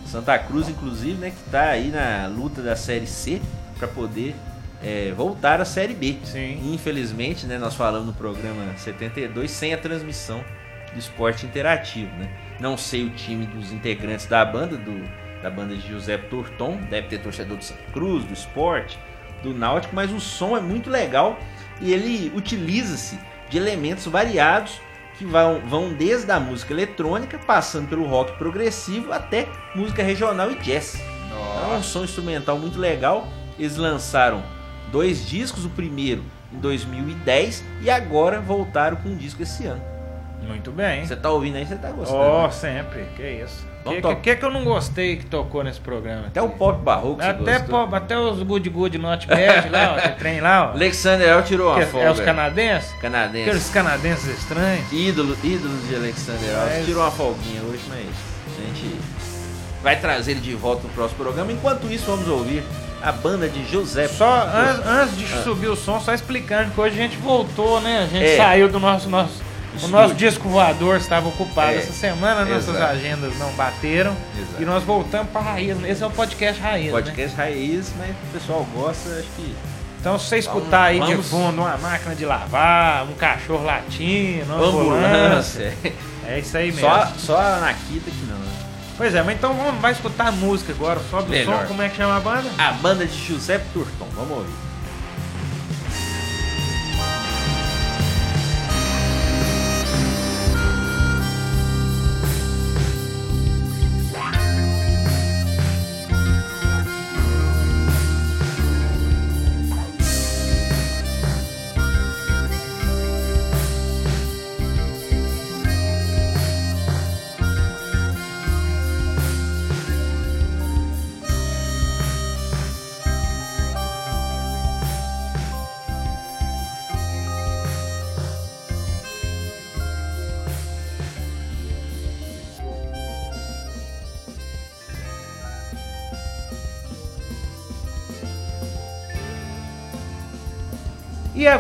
Speaker 3: Santa Cruz, inclusive, né, que está aí na luta da Série C para poder é, voltar à Série B.
Speaker 1: Sim.
Speaker 3: Infelizmente, né, nós falamos no programa 72 sem a transmissão do esporte interativo, né? Não sei o time dos integrantes da banda, do, da banda de José Torton, deve ter torcedor do Santa Cruz, do esporte, do Náutico, mas o som é muito legal e ele utiliza-se de elementos variados que vão, vão desde a música eletrônica, passando pelo rock progressivo até música regional e jazz. Então, é um som instrumental muito legal. Eles lançaram dois discos, o primeiro em 2010 e agora voltaram com um disco esse ano.
Speaker 1: Muito bem.
Speaker 3: Você tá ouvindo aí, você tá gostando.
Speaker 1: Oh,
Speaker 3: né?
Speaker 1: sempre. Que isso. O que, que,
Speaker 3: to-
Speaker 1: que eu não gostei que tocou nesse programa?
Speaker 3: Até o pop barroco
Speaker 1: Até, pô, até os Good Good Notepad lá, ó, trem lá, ó.
Speaker 3: Alexander El tirou uma
Speaker 1: Que
Speaker 3: folga.
Speaker 1: é os canadenses?
Speaker 3: Canadense.
Speaker 1: Aqueles canadenses estranhos.
Speaker 3: Ídolo, ídolos de Alexander El.
Speaker 1: Mas-
Speaker 3: Tirou uma folguinha hoje, mas a gente vai trazer ele de volta no próximo programa. Enquanto isso, vamos ouvir a banda de José.
Speaker 1: Só an antes de
Speaker 3: Ah.
Speaker 1: subir o som, só explicando que hoje a gente voltou, né? A gente
Speaker 3: É.
Speaker 1: saiu do nosso. nosso o nosso disco voador estava ocupado
Speaker 3: É.
Speaker 1: essa semana, nossas
Speaker 3: Exato.
Speaker 1: agendas não bateram.
Speaker 3: Exato.
Speaker 1: E nós voltamos para raiz. Esse é o podcast raiz. Né?
Speaker 3: Podcast raiz, mas o pessoal gosta, acho que.
Speaker 1: Então, se você escutar aí de
Speaker 3: Vamos-
Speaker 1: fundo uma máquina de lavar, um cachorro latindo, uma ambulância. É isso aí mesmo.
Speaker 3: Só, só a Nakita que não. né?
Speaker 1: Pois é, mas então vamos, vai escutar a música agora. Sobe o
Speaker 3: Melhor.
Speaker 1: som, como é que chama a banda?
Speaker 3: A banda de José Turton, vamos ouvir.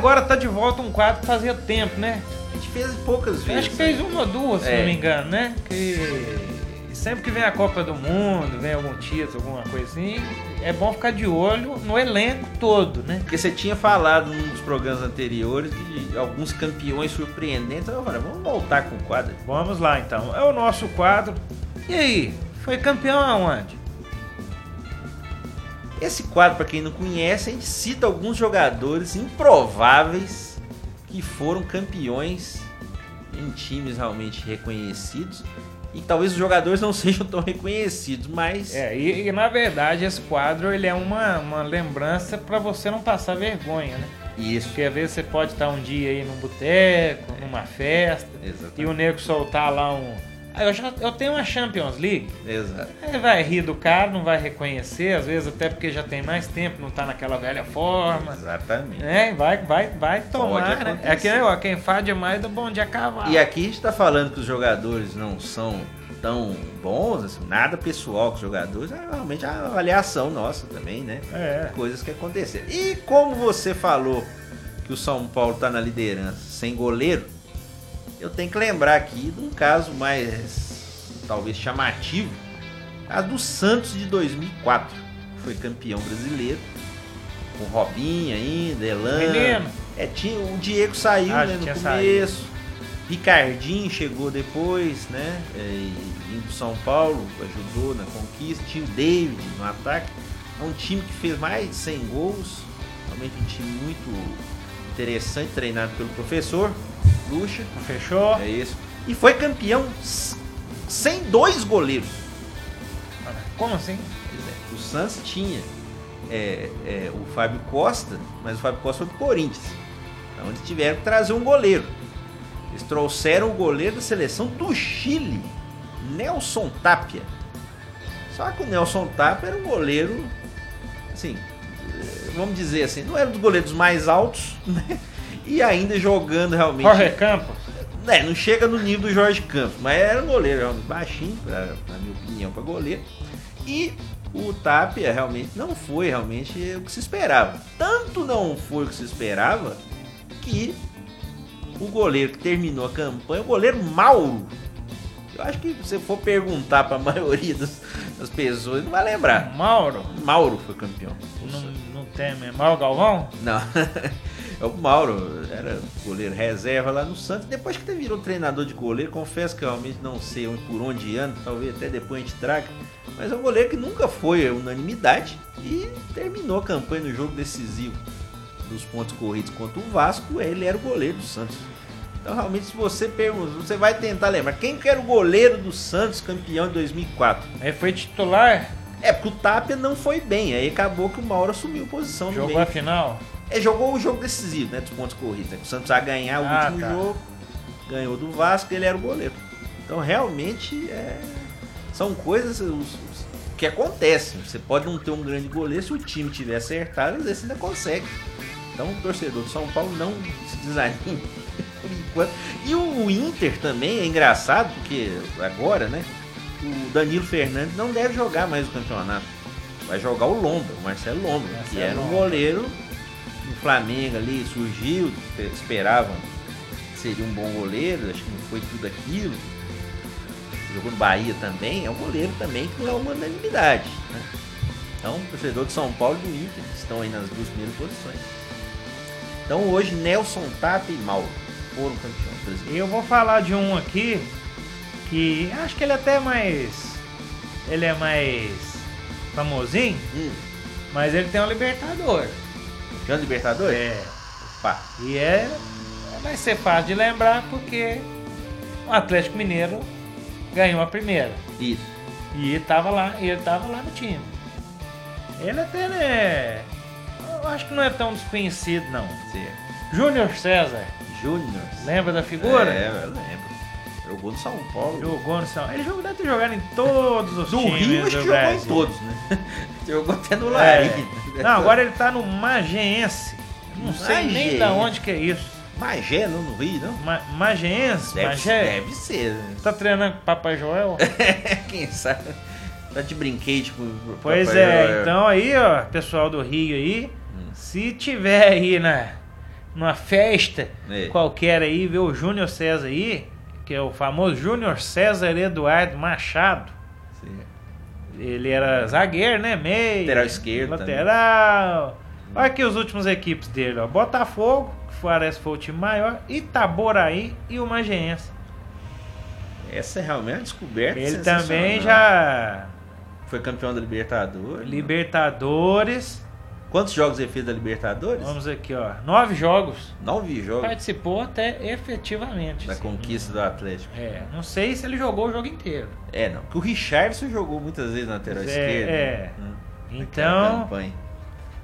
Speaker 1: Agora tá de volta um quadro que fazia tempo, né?
Speaker 3: A gente fez poucas
Speaker 1: Eu
Speaker 3: vezes.
Speaker 1: acho que fez uma ou duas, se
Speaker 3: É.
Speaker 1: não me engano, né? Que sempre que vem a Copa do Mundo, vem algum título, alguma coisa assim, é bom ficar de olho no elenco todo, né?
Speaker 3: Porque você tinha falado num dos programas anteriores de alguns campeões surpreendentes. Então eu falei, vamos voltar com o quadro.
Speaker 1: Vamos lá então. É o nosso quadro. E aí, foi campeão aonde?
Speaker 3: Esse quadro, para quem não conhece, a gente cita alguns jogadores improváveis que foram campeões em times realmente reconhecidos. E talvez os jogadores não sejam tão reconhecidos, mas
Speaker 1: É, e, e, na verdade esse quadro ele é uma, uma lembrança pra você não passar vergonha, né?
Speaker 3: isso.
Speaker 1: Porque às vezes você pode estar um dia aí num boteco, numa festa,
Speaker 3: Exatamente.
Speaker 1: e o nego soltar lá um. Eu, já, eu tenho uma Champions League.
Speaker 3: Exato.
Speaker 1: Aí vai rir do cara, não vai reconhecer, às vezes até porque já tem mais tempo, não tá naquela velha forma.
Speaker 3: Exatamente.
Speaker 1: É, vai, vai, vai tomar, né? É que ó, quem faz demais do bom dia cavalo.
Speaker 3: E aqui a gente tá falando que os jogadores não são tão bons, assim, nada pessoal com os jogadores, é realmente a avaliação nossa também, né?
Speaker 1: É.
Speaker 3: Coisas que aconteceram. E como você falou que o São Paulo tá na liderança sem goleiro, eu tenho que lembrar aqui de um caso mais, talvez, chamativo, a do Santos de 2004, que foi campeão brasileiro, com Robinho ainda, Elan.
Speaker 1: Menino.
Speaker 3: É, tinha, o Diego saiu
Speaker 1: Ah,
Speaker 3: né, no começo. Ricardinho chegou depois, né? É, e vindo do São Paulo, ajudou na conquista. Tinha o David no ataque. É um time que fez mais de 100 gols. Realmente um time muito interessante, treinado pelo professor Lucha.
Speaker 1: Fechou?
Speaker 3: É isso. E foi campeão sem dois goleiros.
Speaker 1: Como assim?
Speaker 3: É, O Santos tinha é, é, o Fábio Costa, mas o Fábio Costa foi pro Corinthians. Então eles tiveram que trazer um goleiro. Eles trouxeram o goleiro da seleção do Chile, Nelson Tapia. Só que o Nelson Tapia era um goleiro, assim, vamos dizer assim, não era um dos goleiros mais altos, né? E ainda jogando realmente.
Speaker 1: Jorge Campos.
Speaker 3: É, não chega no nível do Jorge Campos, mas era um goleiro realmente baixinho, pra, na minha opinião, para goleiro. E o Tapia realmente não foi realmente o que se esperava. Tanto não foi o que se esperava que o goleiro que terminou a campanha, o goleiro Mauro. Eu acho que se você for perguntar para a maioria das, das pessoas, não vai lembrar.
Speaker 1: Mauro.
Speaker 3: Mauro foi campeão.
Speaker 1: Não, não tem mesmo. Mauro Galvão?
Speaker 3: Não. É o Mauro, era goleiro reserva lá no Santos. Depois que ele virou treinador de goleiro, confesso que eu realmente não sei por onde anda, talvez até depois a gente traga. Mas é um goleiro que nunca foi unanimidade e terminou a campanha no jogo decisivo dos pontos corridos contra o Vasco. Ele era o goleiro do Santos. Então, realmente, se você pergunta, você vai tentar lembrar quem que era o goleiro do Santos campeão de 2004.
Speaker 1: Aí foi titular,
Speaker 3: É, porque o Tapia não foi bem, aí acabou que o Mauro assumiu posição no
Speaker 1: jogou
Speaker 3: meio.
Speaker 1: a final.
Speaker 3: É, jogou o jogo decisivo, né? Dos pontos corridos. Né? O Santos ia ganhar o
Speaker 1: Ah,
Speaker 3: último
Speaker 1: tá.
Speaker 3: jogo, ganhou do Vasco, ele era o goleiro. Então realmente é, são coisas os- os- que acontecem. Você pode não ter um grande goleiro, se o time tiver acertado, às vezes ainda consegue. Então o torcedor do São Paulo não se desanime por enquanto. E o Inter também é engraçado, porque agora, né? O Danilo Fernandes não deve jogar mais o campeonato. Vai jogar o Lomba, o Marcelo Lomba,
Speaker 1: Marcelo
Speaker 3: que era um goleiro do Flamengo ali, surgiu, esperavam que seria um bom goleiro, acho que não foi tudo aquilo. Jogou no Bahia também, é um goleiro também que não é uma unanimidade. Né? Então, torcedor de São Paulo e do Inter estão aí nas duas primeiras posições. Então hoje Nelson Tapa e Mauro foram campeões.
Speaker 1: E eu vou falar de um aqui que acho que ele é até mais. Ele é mais famosinho,
Speaker 3: Hum,
Speaker 1: mas ele tem um Libertador.
Speaker 3: campeão Libertadores?
Speaker 1: É.
Speaker 3: Opa,
Speaker 1: E é. Vai ser fácil de lembrar porque o Atlético Mineiro ganhou a primeira.
Speaker 3: isso.
Speaker 1: E tava lá, ele tava lá no time. Ele até né. Eu acho que não é tão desconhecido não.
Speaker 3: Certo.
Speaker 1: Júnior César,
Speaker 3: Júnior.
Speaker 1: lembra da figura?
Speaker 3: É, eu lembro. Jogou no São Paulo.
Speaker 1: Jogou no São. Ele jogou, deve ter jogado em todos os
Speaker 3: Do
Speaker 1: times
Speaker 3: Rio, acho
Speaker 1: do
Speaker 3: que jogou em todos, né? jogou até no
Speaker 1: É.
Speaker 3: Larim.
Speaker 1: Não, agora ele tá no Mageense. Não sei nem da onde que é isso.
Speaker 3: Magé, não, no Rio, não?
Speaker 1: Ma Mageense?
Speaker 3: Deve,
Speaker 1: Magé?
Speaker 3: deve ser. né?
Speaker 1: Tá treinando com o Papai Joel?
Speaker 3: Quem sabe? Tá de brinquedo com o
Speaker 1: Pois
Speaker 3: Papai
Speaker 1: é,
Speaker 3: Noel.
Speaker 1: então aí, ó, pessoal do Rio aí,
Speaker 3: Hum.
Speaker 1: se tiver aí na numa festa
Speaker 3: É.
Speaker 1: qualquer aí, ver o Júnior César aí, que é o famoso Júnior César Eduardo Machado.
Speaker 3: Certo.
Speaker 1: Ele era zagueiro, né? Meio.
Speaker 3: Lateral esquerdo
Speaker 1: Lateral. Olha aqui os últimos equipes dele, ó. Botafogo, que parece foi o time maior, Itaboraí e o Mageense.
Speaker 3: Essa é realmente uma descoberta
Speaker 1: Ele também
Speaker 3: sensacional.
Speaker 1: já
Speaker 3: Foi campeão da Libertadores.
Speaker 1: Libertadores.
Speaker 3: Quantos jogos ele fez da Libertadores?
Speaker 1: Vamos aqui, ó. Nove jogos.
Speaker 3: Nove jogos
Speaker 1: Participou até efetivamente.
Speaker 3: da
Speaker 1: sim.
Speaker 3: conquista do Atlético.
Speaker 1: É, não sei se ele jogou o jogo inteiro.
Speaker 3: É, não. Porque o Richardson jogou muitas vezes na lateral
Speaker 1: É,
Speaker 3: esquerda.
Speaker 1: é.
Speaker 3: né? Naquela
Speaker 1: Então,
Speaker 3: campanha.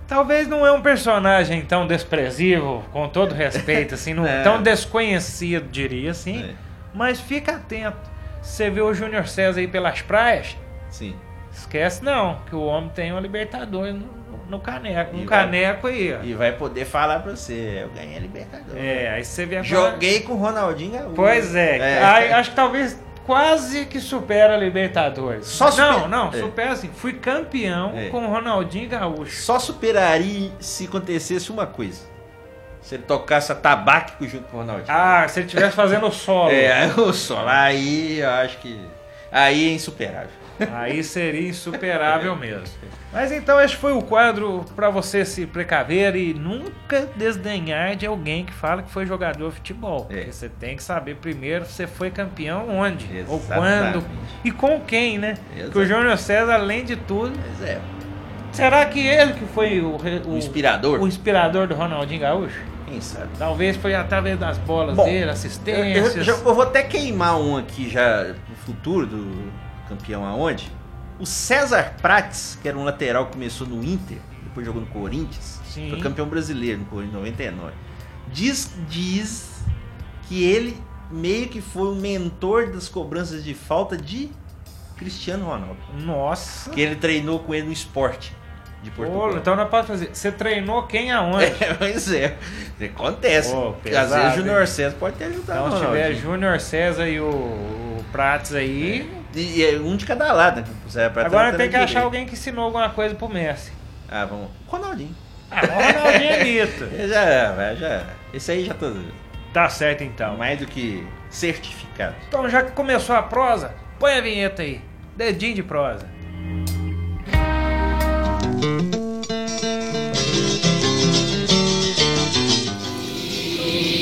Speaker 1: talvez não é um personagem tão desprezível, com todo respeito, assim, não,
Speaker 3: É.
Speaker 1: tão desconhecido, diria assim.
Speaker 3: É.
Speaker 1: Mas fica atento. Você vê o Júnior César aí pelas praias,
Speaker 3: Sim.
Speaker 1: esquece não, que o homem tem uma Libertadores no, no caneco. Um
Speaker 3: vai-
Speaker 1: caneco aí, ó.
Speaker 3: E vai poder falar pra você, eu ganhei a Libertadores.
Speaker 1: É, aí você vê agora-
Speaker 3: Joguei com o Ronaldinho Gaúcho.
Speaker 1: Pois é, Aí, acho que talvez quase que supera a Libertadores.
Speaker 3: Só super-
Speaker 1: Não, não,
Speaker 3: É.
Speaker 1: supera assim. Fui campeão
Speaker 3: É.
Speaker 1: com o Ronaldinho Gaúcho.
Speaker 3: Só superaria se acontecesse uma coisa. Se ele tocasse a tabaco junto com o Ronaldinho.
Speaker 1: Ah, se ele estivesse fazendo o solo.
Speaker 3: É, o Sol, aí eu acho que. Aí é insuperável.
Speaker 1: Aí seria insuperável mesmo. Mas então este foi o quadro para você se precaver e nunca desdenhar de alguém que fala que foi jogador de futebol.
Speaker 3: É.
Speaker 1: Porque você tem que saber primeiro você foi campeão onde, ou
Speaker 3: Exatamente.
Speaker 1: quando e com quem, né? Que o Júnior César, além de tudo,
Speaker 3: é,
Speaker 1: será que ele que foi o, re-
Speaker 3: o inspirador,
Speaker 1: o inspirador do Ronaldinho Gaúcho?
Speaker 3: quem sabe?
Speaker 1: Talvez foi através das bolas
Speaker 3: Bom,
Speaker 1: dele,
Speaker 3: Eu,
Speaker 1: assistências.
Speaker 3: eu já- eu vou até queimar um aqui já no futuro do campeão aonde. O César Prates, que era um lateral que começou no Inter, depois jogou no Corinthians,
Speaker 1: Sim.
Speaker 3: foi campeão brasileiro no Corinthians em 99. Diz, diz que ele meio que foi o mentor das cobranças de falta de Cristiano Ronaldo.
Speaker 1: Nossa.
Speaker 3: Que ele treinou com ele no esporte de Portugal.
Speaker 1: Então não pode fazer. Você treinou quem aonde?
Speaker 3: É, pois é. Acontece.
Speaker 1: Pô,
Speaker 3: Às
Speaker 1: pesado,
Speaker 3: vezes o Júnior? César pode ter ajudado
Speaker 1: Então, se tiver. Júnior César e o, o Prates aí.
Speaker 3: E, e é um de cada lado, né? Pra
Speaker 1: agora tem que achar alguém que ensinou alguma coisa pro Messi.
Speaker 3: Ah, vamos. Ronaldinho.
Speaker 1: Ah, o Ronaldinho é mito.
Speaker 3: Já, vai, já. Esse aí já tô
Speaker 1: Tá certo então.
Speaker 3: mais do que certificado.
Speaker 1: Então, já que começou a prosa, põe a vinheta aí. Dedinho de prosa.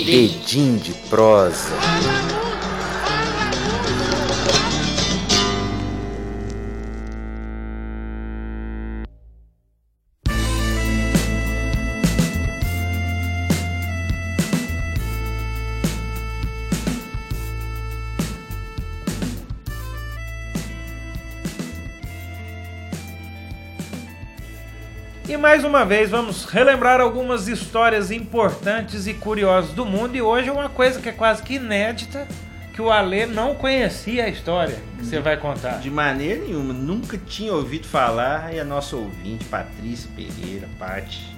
Speaker 2: Edim de prosa.
Speaker 1: Mais uma vez vamos relembrar algumas histórias importantes e curiosas do mundo. E hoje é uma coisa que é quase que inédita, que o Alê não conhecia a história que você vai contar.
Speaker 3: De maneira nenhuma, nunca tinha ouvido falar. E a nossa ouvinte, Patrícia Pereira, Pati,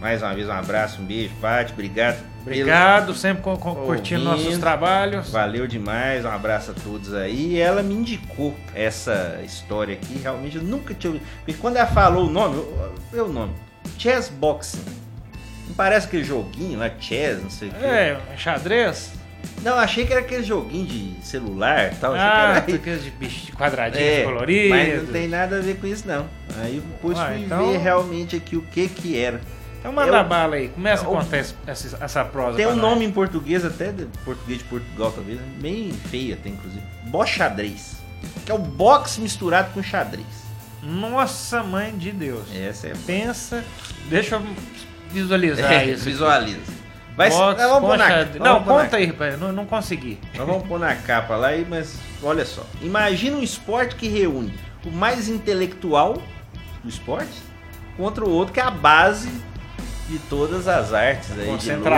Speaker 3: mais uma vez um abraço, um beijo, Paty, obrigado.
Speaker 1: Obrigado, sempre com, com, curtindo nossos trabalhos.
Speaker 3: Valeu demais, um abraço a todos aí. E ela me indicou essa história aqui, realmente eu nunca tinha ouvido. Porque quando ela falou o nome, eu, eu o nome, Chess Boxing. Não parece aquele joguinho lá, chess, não sei o quê.
Speaker 1: É, xadrez.
Speaker 3: Não, achei que era aquele joguinho de celular e tal.
Speaker 1: Ah,
Speaker 3: achei que era...
Speaker 1: aqueles de bicho de quadradinhos
Speaker 3: É,
Speaker 1: coloridos.
Speaker 3: mas não tem nada a ver com isso não. Aí depois
Speaker 1: Ué,
Speaker 3: fui
Speaker 1: então-
Speaker 3: ver realmente aqui o que que era.
Speaker 1: Então manda
Speaker 3: Eu-
Speaker 1: bala aí, começa a contar essa, essa prosa.
Speaker 3: Tem um
Speaker 1: nós.
Speaker 3: nome em português, até de português de Portugal talvez, né? bem feio até inclusive. Boxadrez. Que é o boxe misturado com xadrez.
Speaker 1: Nossa mãe de Deus.
Speaker 3: Essa é
Speaker 1: Pensa, deixa eu visualizar
Speaker 3: É,
Speaker 1: isso.
Speaker 3: visualiza. Vai,
Speaker 1: Box,
Speaker 3: nós vamos pôr na, nós
Speaker 1: Não,
Speaker 3: na-
Speaker 1: conta aí, rapaz, não, não consegui.
Speaker 3: Nós vamos pôr na capa lá, aí, mas olha só. Imagina um esporte que reúne o mais intelectual do esporte contra o outro que é a base de todas as artes aí, de luta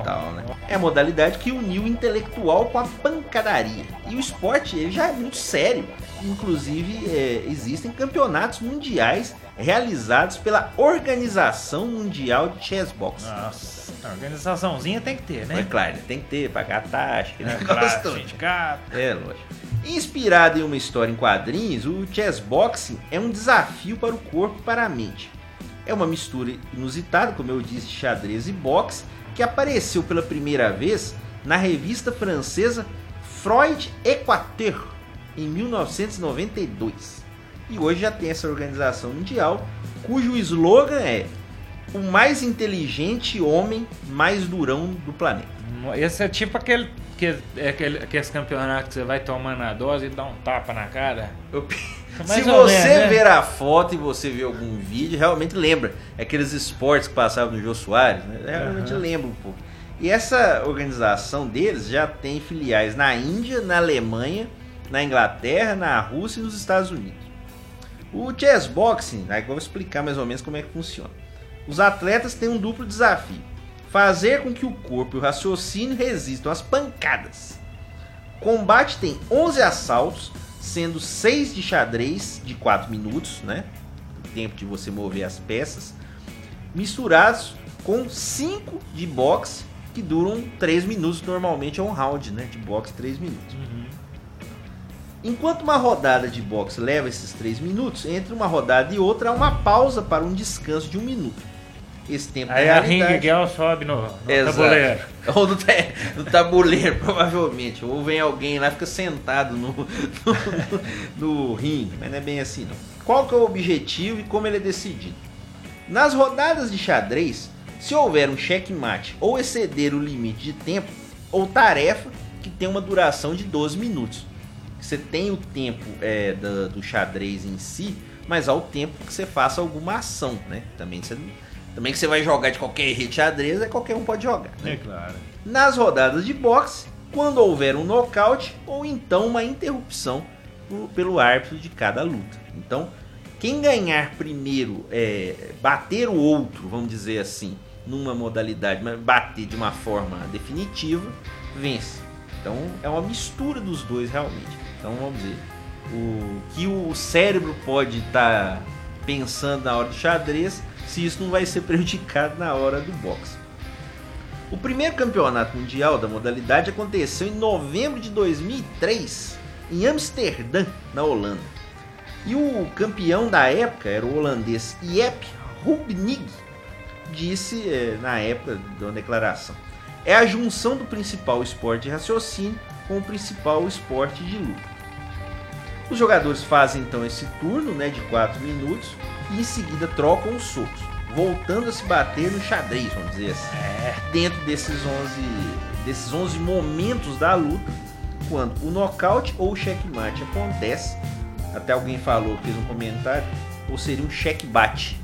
Speaker 3: e tal, né? É a modalidade que uniu o intelectual com a pancadaria. E o esporte ele já é muito sério. Inclusive, é, existem campeonatos mundiais realizados pela Organização Mundial de Chess Box.
Speaker 1: Nossa, a organizaçãozinha tem que ter,
Speaker 3: É
Speaker 1: né?
Speaker 3: claro, tem que ter, pagar taxa,
Speaker 1: É,
Speaker 3: negócio
Speaker 1: claro,
Speaker 3: todo. É, lógico. Inspirado em uma história em quadrinhos, o chess boxing é um desafio para o corpo e para a mente. É uma mistura inusitada, como eu disse, xadrez e boxe, que apareceu pela primeira vez na revista francesa Freud Equateur, em 1992. E hoje já tem essa organização mundial, cujo slogan é o mais inteligente homem mais durão do planeta.
Speaker 1: Esse é tipo aquele, que, é aquele aqueles campeonatos que você vai tomando a dose e dá um tapa na cara.
Speaker 3: Eu- Se você
Speaker 1: menos, né?
Speaker 3: ver a foto e você ver algum vídeo, realmente lembra. Aqueles esportes que passavam no Jô Soares, né? Realmente
Speaker 1: Aham.
Speaker 3: lembra um pouco. E essa organização deles já tem filiais na Índia, na Alemanha, na Inglaterra, na Rússia e nos Estados Unidos. O chess boxing, aí eu vou explicar mais ou menos como é que funciona. Os atletas têm um duplo desafio: fazer com que o corpo e o raciocínio resistam às pancadas. Combate tem 11 assaltos, sendo 6 de xadrez de 4 minutos, né? O tempo de você mover as peças, misturados com 5 de boxe que duram 3 minutos, normalmente é um round, né? De boxe 3 minutos. Enquanto uma rodada de boxe leva esses 3 minutos, entre uma rodada e outra há uma pausa para um descanso de um minuto. Esse tempo
Speaker 1: Aí
Speaker 3: na
Speaker 1: a Ring Girl sobe no, no
Speaker 3: Exato.
Speaker 1: tabuleiro.
Speaker 3: Ou no, no tabuleiro, provavelmente. Ou vem alguém lá e fica sentado no, no, no ringue. Mas não é bem assim, não. Qual que é o objetivo e como ele é decidido? Nas rodadas de xadrez, se houver um checkmate ou exceder o limite de tempo ou tarefa que tem uma duração de 12 minutos. Você tem o tempo é, da- do xadrez em si, mas ao tempo que você faça alguma ação, né? Também, você, também que você vai jogar de qualquer rede de xadrez, é qualquer um pode jogar. né?
Speaker 1: É claro.
Speaker 3: nas rodadas de boxe, quando houver um nocaute ou então uma interrupção pelo árbitro de cada luta. Então, quem ganhar primeiro, é, bater o outro, vamos dizer assim, numa modalidade, mas bater de uma forma definitiva, vence. Então, é uma mistura dos dois realmente. Então, vamos dizer, o que o cérebro pode estar pensando na hora do xadrez, se isso não vai ser prejudicado na hora do boxe. O primeiro campeonato mundial da modalidade aconteceu em novembro de 2003, em Amsterdã, na Holanda. E o campeão da época era o holandês Jep Rubnig, disse eh, na época da declaração. É a junção do principal esporte de raciocínio com o principal esporte de luta. Os jogadores fazem então esse turno né, de 4 minutos e em seguida trocam os socos, voltando a se bater no xadrez, vamos dizer assim
Speaker 1: É.
Speaker 3: dentro desses 11, desses 11 momentos da luta, quando o nocaute ou o checkmate acontece, até alguém falou, fez um comentário, ou seria um checkbate,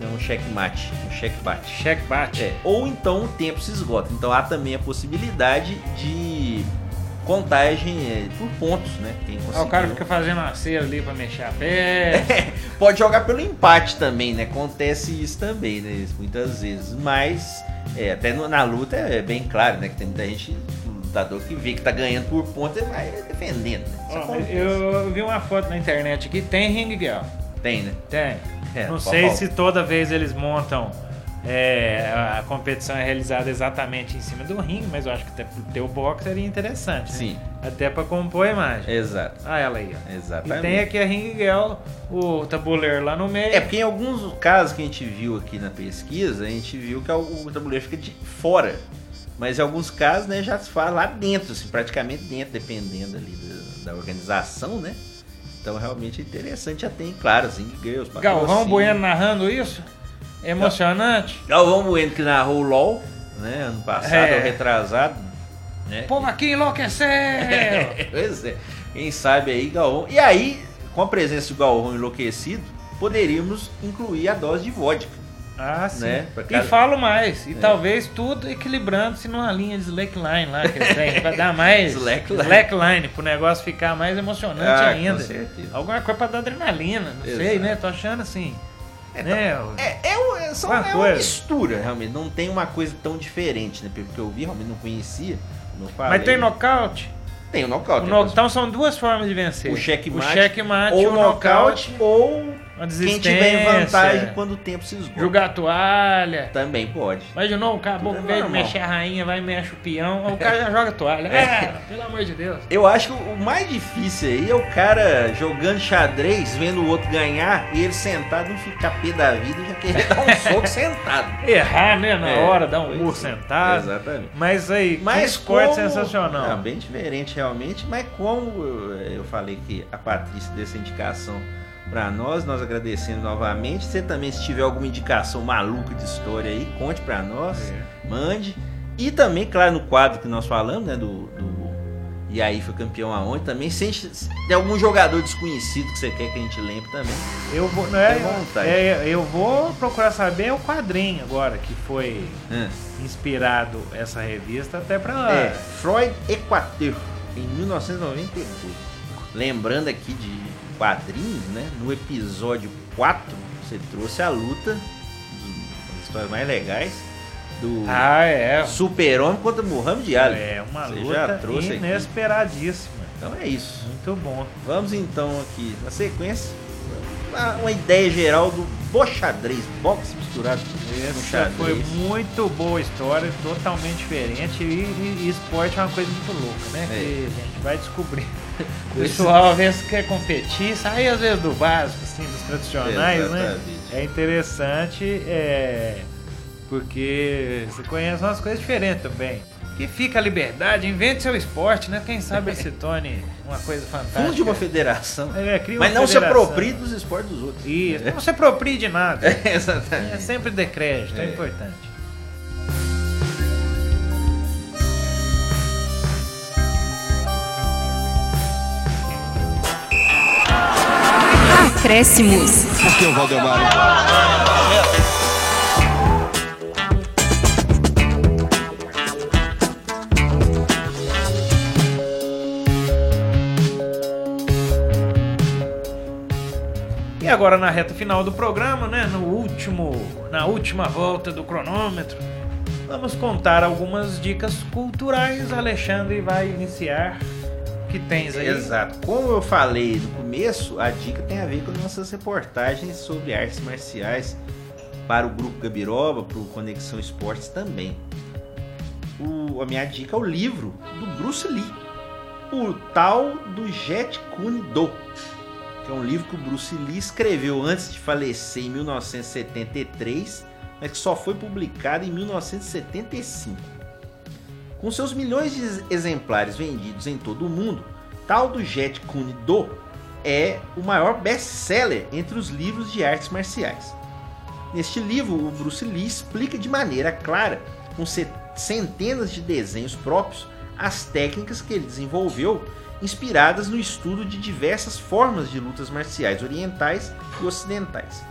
Speaker 3: não um checkmate, um checkbate.
Speaker 1: Cheque bate.
Speaker 3: É, ou então o tempo se esgota. Então há também a possibilidade de contagem é, por pontos, né? Quem
Speaker 1: Aí o cara fica fazendo uma cera ali pra mexer a pé.
Speaker 3: Pode jogar pelo empate também, né? Acontece isso também, né? Muitas vezes. Mas, é, até no- na luta é bem claro, né? Que tem muita gente, lutador que vê que tá ganhando por ponto e vai defendendo, né?
Speaker 1: Eu vi uma foto na internet aqui, tem Ring Girl.
Speaker 3: Tem, né?
Speaker 1: Tem.
Speaker 3: É,
Speaker 1: Não sei se toda vez eles montam é, a competição é realizada exatamente em cima do ringue, mas eu acho que até pro teu box seria interessante. né?
Speaker 3: Sim.
Speaker 1: Até pra compor a imagem.
Speaker 3: Exato.
Speaker 1: Ah, ela aí, ó. E
Speaker 3: Exatamente.
Speaker 1: tem aqui a ring girl, o tabuleiro lá no meio.
Speaker 3: É, porque em alguns casos que a gente viu aqui na pesquisa, a gente viu que o tabuleiro fica de fora. Mas em alguns casos, né, já se fala lá dentro, assim, praticamente dentro, dependendo ali da, da organização, né? Então realmente é interessante, já tem, claro, assim, girls,
Speaker 1: Galvão. Bueno narrando isso. Emocionante.
Speaker 3: Galvão Bueno que narrou o LOL, né, ano passado,
Speaker 1: É.
Speaker 3: retrasado, né?
Speaker 1: O povo aqui enlouqueceu.
Speaker 3: pois é. Quem sabe aí, Galvão. E aí, com a presença do Galvão enlouquecido, poderíamos incluir a dose de vodka.
Speaker 1: ah, sim.
Speaker 3: Né? Pra
Speaker 1: E
Speaker 3: cada-
Speaker 1: falo mais. E
Speaker 3: É.
Speaker 1: talvez tudo equilibrando-se numa linha de slackline lá, que eles têm, pra dar mais
Speaker 3: Slackline.
Speaker 1: slackline, pro negócio ficar mais emocionante
Speaker 3: Ah,
Speaker 1: ainda.
Speaker 3: com certeza.
Speaker 1: Alguma coisa pra dar adrenalina, não sei,
Speaker 3: Exato.
Speaker 1: né? Tô achando assim. Né?
Speaker 3: É, é, um- é, só,
Speaker 1: Uma
Speaker 3: é uma mistura, realmente. Não tem uma coisa tão diferente, né? Porque eu vi, realmente não conhecia.
Speaker 1: Mas tem nocaute?
Speaker 3: Tem o nocaute.
Speaker 1: O no- Então são duas formas de vencer.
Speaker 3: O checkmate
Speaker 1: o checkmate
Speaker 3: ou
Speaker 1: e
Speaker 3: o nocaute,
Speaker 1: nocaute.
Speaker 3: ou quem tiver em vantagem quando o tempo se esgota.
Speaker 1: Jogar toalha.
Speaker 3: Também pode.
Speaker 1: Mas de novo, o caboclo,
Speaker 3: é
Speaker 1: vez de mexer a rainha, vai e mexe o peão, o cara já joga toalha. É, pelo amor de Deus.
Speaker 3: Eu acho que o mais difícil aí é o cara jogando xadrez, vendo o outro ganhar e ele sentado não ficar pé da vida e já querer dar um soco sentado.
Speaker 1: Errar, né, na
Speaker 3: É,
Speaker 1: hora, dar um murro
Speaker 3: é,
Speaker 1: sentado.
Speaker 3: Exatamente.
Speaker 1: Mas aí,
Speaker 3: Mas
Speaker 1: esporte
Speaker 3: como-
Speaker 1: sensacional.
Speaker 3: Ah, bem diferente realmente, mas como eu, eu falei que a Patrícia deu essa indicação para nós, nós agradecendo novamente. Você também, se tiver alguma indicação maluca de história aí, conte para nós,
Speaker 1: É.
Speaker 3: mande. E também, claro, no quadro que nós falamos, né, do, do E aí foi campeão aonde também, se, tem algum jogador desconhecido que você quer que a gente lembre também.
Speaker 1: Eu vou, não é,
Speaker 3: vontade.
Speaker 1: é, eu vou procurar saber o quadrinho agora que foi
Speaker 3: Ah,
Speaker 1: inspirado essa revista até pra
Speaker 3: É, Freud Equateur, em 1992. Lembrando aqui de quadrinhos, né? No episódio 4, você trouxe a luta, das histórias mais legais, do
Speaker 1: Ah, é.
Speaker 3: Super-Homem contra Muhammad Ali.
Speaker 1: É uma
Speaker 3: Você
Speaker 1: luta
Speaker 3: trouxe aqui.
Speaker 1: inesperadíssima.
Speaker 3: Então é isso.
Speaker 1: Muito bom.
Speaker 3: Vamos então aqui na sequência. Uma, ideia geral do boxadrez, boxe misturado com xadrez.
Speaker 1: foi muito boa história, totalmente diferente. E, e- e esporte é uma coisa muito louca, né?
Speaker 3: É.
Speaker 1: Que a gente vai descobrir. O pessoal às vezes quer competir, sai às vezes do básico, assim, dos tradicionais, né?
Speaker 3: Exatamente.
Speaker 1: É interessante, é, porque você conhece umas coisas diferentes também. Que fica a liberdade, invente seu esporte, né? Quem sabe ele se torne uma coisa fantástica.
Speaker 3: Funde uma federação.
Speaker 1: É, cria uma
Speaker 3: Mas não se
Speaker 1: federação.
Speaker 3: aproprie dos esportes dos outros.
Speaker 1: Isso, não se aproprie de nada. É
Speaker 3: Exatamente.
Speaker 1: sempre dê crédito, é
Speaker 3: É.
Speaker 1: importante.
Speaker 4: Acréscimos.
Speaker 5: É o Valdemar.
Speaker 1: E agora na reta final do programa, né, no último, na última volta do cronômetro, vamos contar algumas dicas culturais. Alexandre vai iniciar. Que tens aí?
Speaker 3: Exato. Como eu falei no começo, a dica tem a ver com nossas reportagens sobre artes marciais para o Grupo Gabiroba, para o Conexão Esportes também. O- a minha dica é o livro do Bruce Lee, o tal do Jet Kune Do, que é um livro que o Bruce Lee escreveu antes de falecer em 1973, mas que só foi publicado em 1975. Com seus milhões de exemplares vendidos em todo o mundo, Tal do Jet Kune Do é o maior best-seller entre os livros de artes marciais. Neste livro, o Bruce Lee explica de maneira clara, com ce- centenas de desenhos próprios, as técnicas que ele desenvolveu, inspiradas no estudo de diversas formas de lutas marciais orientais e ocidentais.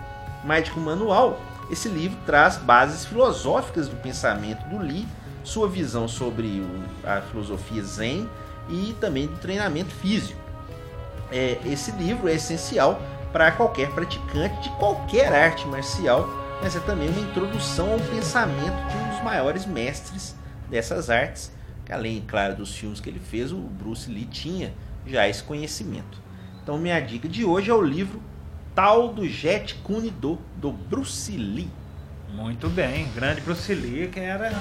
Speaker 3: Mais do que um manual, esse livro traz bases filosóficas do pensamento do Lee, sua visão sobre o- a filosofia Zen e também do treinamento físico. É, esse livro é essencial para qualquer praticante de qualquer arte marcial, mas é também uma introdução ao pensamento de um dos maiores mestres dessas artes, que além, claro, dos filmes que ele fez, o Bruce Lee tinha já esse conhecimento. Então minha dica de hoje é o livro Tal do Jet Kune Do, do Bruce Lee.
Speaker 1: Muito bem, grande Bruce Lee, que era.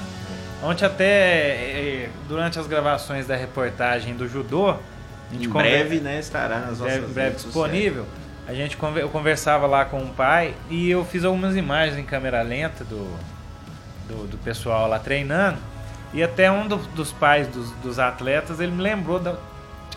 Speaker 1: Ontem até eh, durante as gravações da reportagem do judô,
Speaker 3: Em
Speaker 1: conver-
Speaker 3: breve, né, estará nas nossas
Speaker 1: breve, breve disponível. A gente eu conversava lá com o pai e eu fiz algumas imagens em câmera lenta do, do, do pessoal lá treinando. E até um do- dos pais dos, dos atletas, ele me lembrou da-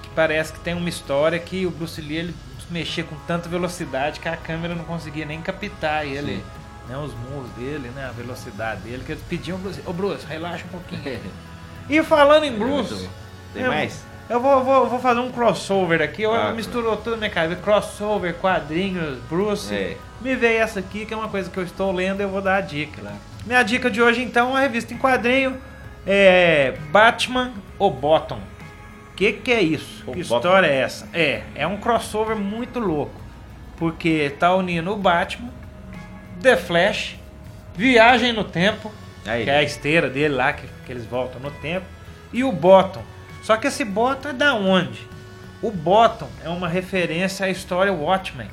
Speaker 1: que parece que tem uma história que o Bruce Lee ele mexia com tanta velocidade que a câmera não conseguia nem captar ele, né, os murros dele, né, a velocidade dele, que eles pediam, ô Bruce, relaxa um pouquinho. e falando em Bruce,
Speaker 3: Tem
Speaker 1: eu-
Speaker 3: mais?
Speaker 1: eu vou, vou, vou fazer um crossover aqui. Eu
Speaker 3: Ah,
Speaker 1: misturou tudo na minha cabeça. Crossover, quadrinhos, Bruce.
Speaker 3: É.
Speaker 1: Me veio essa aqui, que é uma coisa que eu estou lendo eu vou dar a dica. Minha dica de hoje, então, é uma revista em quadrinho. É Batman ou Bottom. O que, que é isso?
Speaker 3: O
Speaker 1: que
Speaker 3: Bottom.
Speaker 1: história é essa? É, é um crossover muito louco. Porque tá unindo o Batman, The Flash, Viagem no Tempo,
Speaker 3: Aí.
Speaker 1: que é a esteira dele lá, que, que eles voltam no tempo, e o Bottom. Só que esse Bottom é da onde? O Bottom é uma referência à história Watchmen,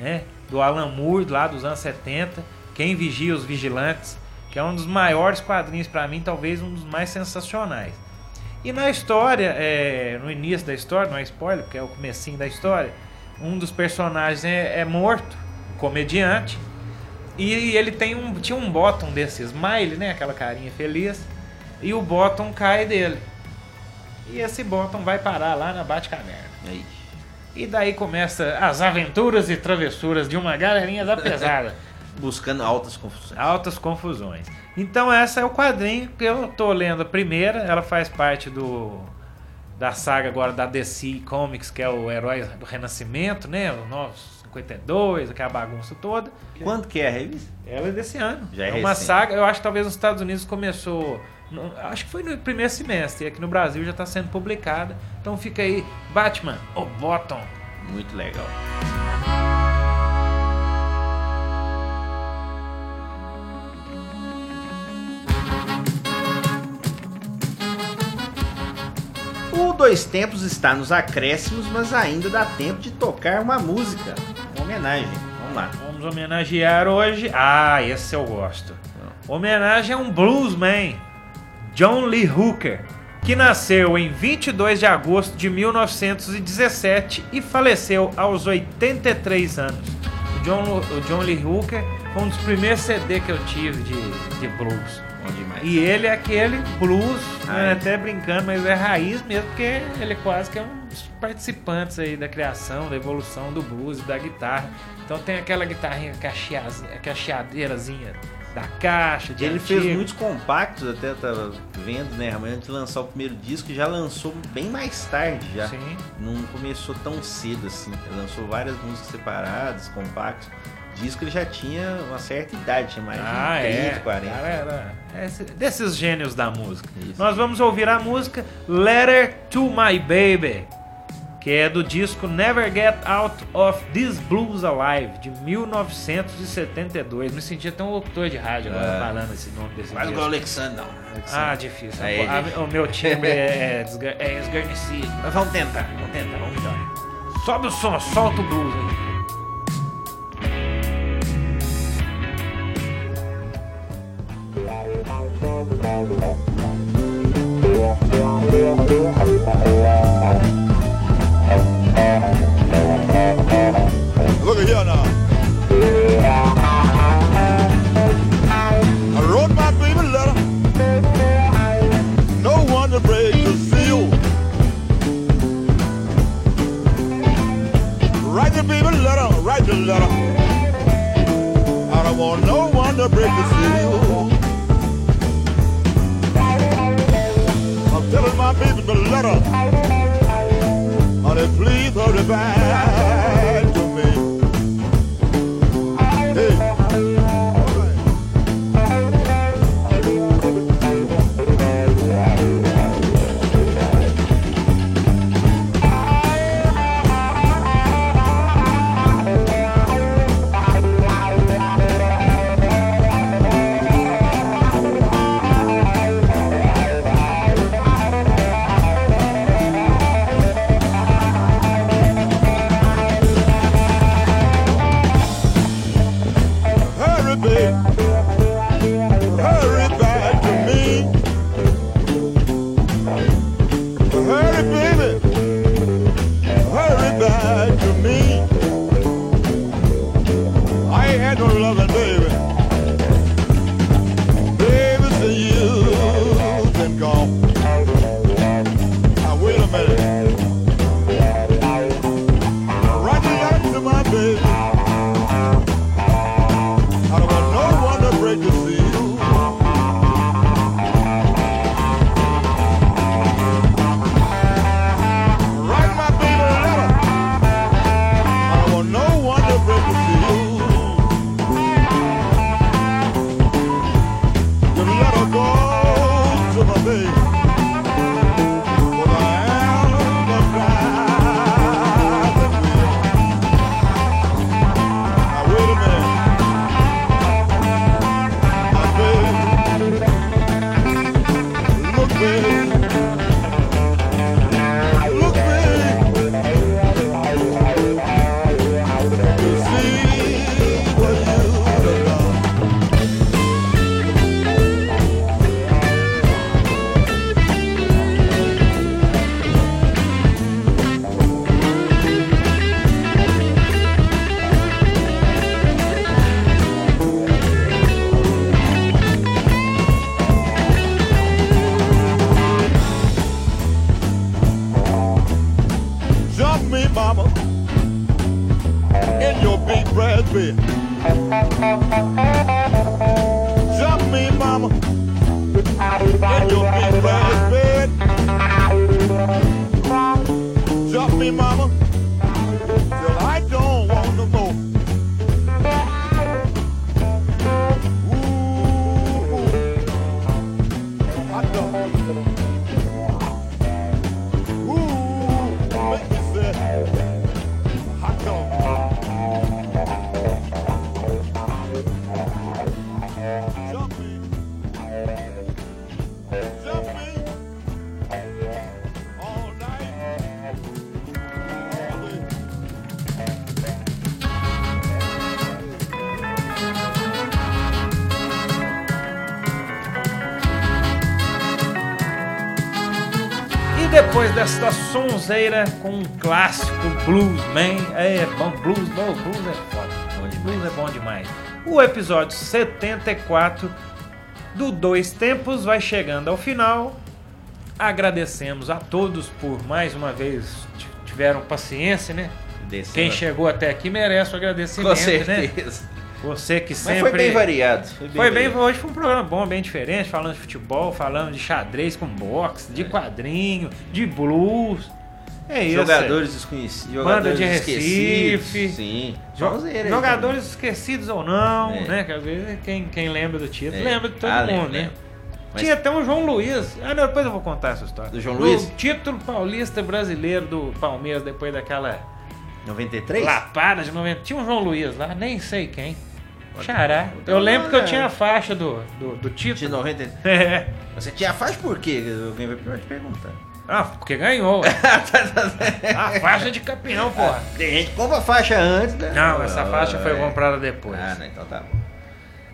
Speaker 1: né? Do Alan Moore, lá dos anos 70, Quem Vigia os Vigilantes, que é um dos maiores quadrinhos para mim, talvez um dos mais sensacionais. E na história, é, no início da história, não é spoiler, porque é o comecinho da história, um dos personagens é, é morto, um comediante, e ele tem um, tinha um bottom desse smile, né? Aquela carinha feliz. E o bottom cai dele. E esse bottom vai parar lá na Batcaverna.
Speaker 3: Aí.
Speaker 1: E daí começa as aventuras e travessuras de uma galerinha da pesada.
Speaker 3: Buscando altas confusões.
Speaker 1: Altas confusões. Então essa é o quadrinho que eu tô lendo a primeira. Ela faz parte do da saga agora da DC Comics, que é o Herói do Renascimento, né? Os Novos 52, aquela bagunça toda.
Speaker 3: Quando que é a revista?
Speaker 1: Ela é desse ano.
Speaker 3: Já é
Speaker 1: é uma
Speaker 3: recente.
Speaker 1: saga, eu acho que talvez nos Estados Unidos começou. acho que foi no primeiro semestre, e aqui no Brasil já está sendo publicada. Então fica aí, Batman, o Bottom.
Speaker 3: Muito legal. O Dois Tempos está nos acréscimos, mas ainda dá tempo de tocar uma música. Homenagem. Vamos lá.
Speaker 1: Vamos homenagear hoje. Ah, esse eu gosto. Homenagem a um bluesman, John Lee Hooker, que nasceu em 22 de agosto de 1917 e faleceu aos 83 anos. O John, o John Lee Hooker foi um dos primeiros CD que eu tive de, de blues.
Speaker 3: Bom demais.
Speaker 1: E ele é aquele blues, né, até brincando, mas é raiz mesmo, porque ele quase que é um dos participantes aí da criação, da evolução do blues e da guitarra. Então tem aquela guitarrinha cacheadeirazinha da caixa,
Speaker 3: Ele fez
Speaker 1: antigo.
Speaker 3: muitos compactos, até tava vendo, né? Amanhã de lançar o primeiro disco, já lançou bem mais tarde já.
Speaker 1: Sim.
Speaker 3: Não começou tão cedo assim. Ele lançou várias músicas separadas, compactos. Disco ele já tinha uma certa idade, tinha mais
Speaker 1: Ah,
Speaker 3: de 30,
Speaker 1: é.
Speaker 3: 40.
Speaker 1: Cara, era esse- desses gênios da música.
Speaker 3: Isso.
Speaker 1: Nós vamos ouvir a música Letter to My Baby, que é do disco Never Get Out of This Blues Alive, de 1972. Me senti até um locutor de rádio agora
Speaker 3: Ah.
Speaker 1: falando esse nome desse
Speaker 3: Quase
Speaker 1: disco.
Speaker 3: igual o Alexandre, não.
Speaker 1: Ah, difícil.
Speaker 3: Aí,
Speaker 1: A- o meu timbre é, é, é esgarnecido. Mas vamos tentar, vamos tentar, vamos melhorar. Sobe o som, solta o blues aí.
Speaker 5: Look at here now. I wrote my baby letter. No one to break the seal. Write the baby letter, write the letter. I don't want no one to break the seal. Baby the letter. Honey, please hurry
Speaker 1: depois desta sonzeira com um clássico Bluesman, é bom, blues, bom, blues é foda, blues é bom demais. O episódio 74 do Dois Tempos vai chegando ao final. Agradecemos a todos por mais uma vez tiveram paciência, né? Quem chegou até aqui merece o agradecimento,
Speaker 3: Com
Speaker 1: né? Você que
Speaker 3: Mas
Speaker 1: sempre
Speaker 3: foi bem variado. Foi bem,
Speaker 1: Foi bem,
Speaker 3: variado.
Speaker 1: hoje foi um programa bom, bem diferente, falando de futebol, falando de xadrez com boxe, de quadrinho, de blues. É isso.
Speaker 3: Jogadores desconhecidos.
Speaker 1: Banda
Speaker 3: Jogadores
Speaker 1: de
Speaker 3: esquecidos.
Speaker 1: Recife.
Speaker 3: Sim. Aí
Speaker 1: jogadores esquecidos ou não,
Speaker 3: É.
Speaker 1: né? Que às vezes quem, quem lembra do título
Speaker 3: É.
Speaker 1: lembra de todo
Speaker 3: Ah,
Speaker 1: mundo,
Speaker 3: lembra,
Speaker 1: né?
Speaker 3: lembra. Mas-
Speaker 1: Tinha até um João Luiz. Ah, não, depois eu vou contar essa história.
Speaker 3: Do João Luiz?
Speaker 1: título paulista brasileiro do Palmeiras depois daquela
Speaker 3: 93?
Speaker 1: lapada de 90. Tinha um João Luiz lá, nem sei quem. Xará.
Speaker 3: Então,
Speaker 1: Eu lembro que eu
Speaker 3: é.
Speaker 1: tinha a faixa do, do, do
Speaker 3: De
Speaker 1: título.
Speaker 3: 90.
Speaker 1: É.
Speaker 3: Você tinha faixa por quê? Alguém vai te perguntar.
Speaker 1: Ah, porque ganhou. ué. a faixa de campeão, porra.
Speaker 3: Tem gente que compra faixa antes, né?
Speaker 1: Não, essa faixa foi
Speaker 3: é.
Speaker 1: comprada depois.
Speaker 3: Ah, não, então tá bom.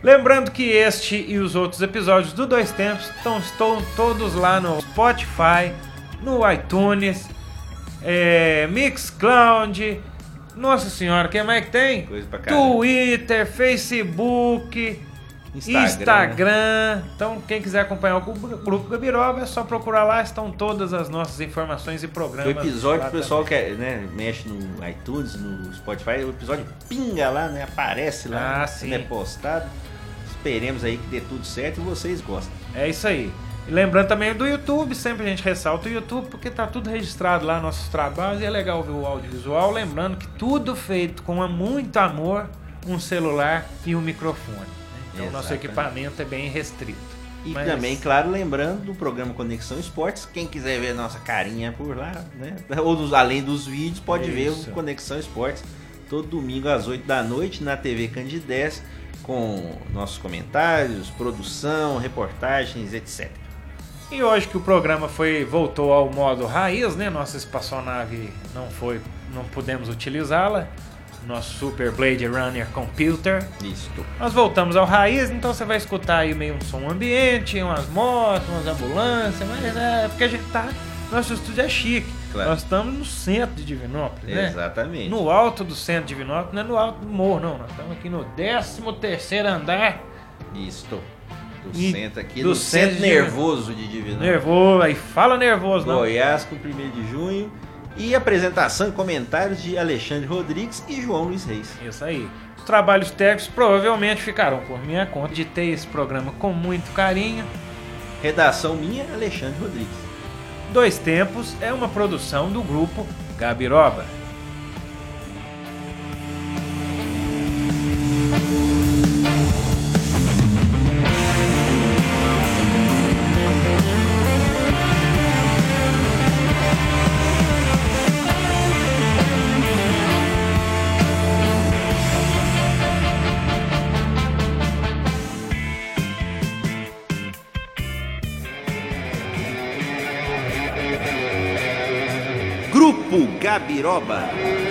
Speaker 1: Lembrando que este e os outros episódios do Dois Tempos estão, estão todos lá no Spotify, no iTunes, é, Mixcloud, nossa senhora, o que mais que tem?
Speaker 3: Coisa pra.
Speaker 1: Twitter, Facebook,
Speaker 3: Instagram.
Speaker 1: Instagram. Então, quem quiser acompanhar o Grupo Gabiroba, é só procurar lá, estão todas as nossas informações e
Speaker 3: O
Speaker 1: programas.
Speaker 3: episódio,
Speaker 1: lá
Speaker 3: o pessoal que né, mexe no iTunes, no Spotify, o episódio pinga lá, né? Aparece lá,
Speaker 1: Ah, sim.
Speaker 3: né, postado. Esperemos aí que dê tudo certo e vocês gostem.
Speaker 1: É isso aí. E lembrando também do YouTube, sempre a gente ressalta o YouTube porque tá tudo registrado lá, nossos trabalhos, e é legal ver o audiovisual. Lembrando que tudo feito com muito amor, um celular e um microfone. né? Então nosso
Speaker 3: Exatamente.
Speaker 1: equipamento é bem restrito.
Speaker 3: E
Speaker 1: Mas-
Speaker 3: também, claro, lembrando do programa Conexão Esportes, quem quiser ver nossa carinha por lá, né? Ou dos- além dos vídeos, pode ver
Speaker 1: Isso.
Speaker 3: o Conexão Esportes todo domingo às 8 da noite na TV Candidez, com nossos comentários, produção, reportagens, etc.
Speaker 1: E hoje que o programa foi voltou ao modo raiz, né? Nossa espaçonave não foi, não pudemos utilizá-la. Nosso Super Blade Runner Computer.
Speaker 3: Isso.
Speaker 1: Nós voltamos ao raiz, então você vai escutar aí meio um som ambiente, umas motos, umas ambulâncias, mas é porque a gente tá. Nosso estúdio é chique.
Speaker 3: Claro.
Speaker 1: Nós estamos no centro de Divinópolis, né?
Speaker 3: Exatamente.
Speaker 1: No alto do centro de Divinópolis, não é no alto do morro, não. Nós estamos aqui no 13 terceiro andar.
Speaker 3: Isso. Do
Speaker 1: E
Speaker 3: centro aqui,
Speaker 1: do
Speaker 3: do, centro
Speaker 1: centro
Speaker 3: nervoso de Divinópolis.
Speaker 1: Nervoso, aí fala nervoso, não.
Speaker 3: Goiás, com 1 de junho. E apresentação e comentários de Alexandre Rodrigues e João Luiz Reis.
Speaker 1: Isso aí. Os trabalhos técnicos provavelmente ficarão por minha conta de ter esse programa com muito carinho.
Speaker 3: Redação minha, Alexandre Rodrigues.
Speaker 1: Dois Tempos é uma produção do grupo Gabiroba.
Speaker 3: Gabiroba.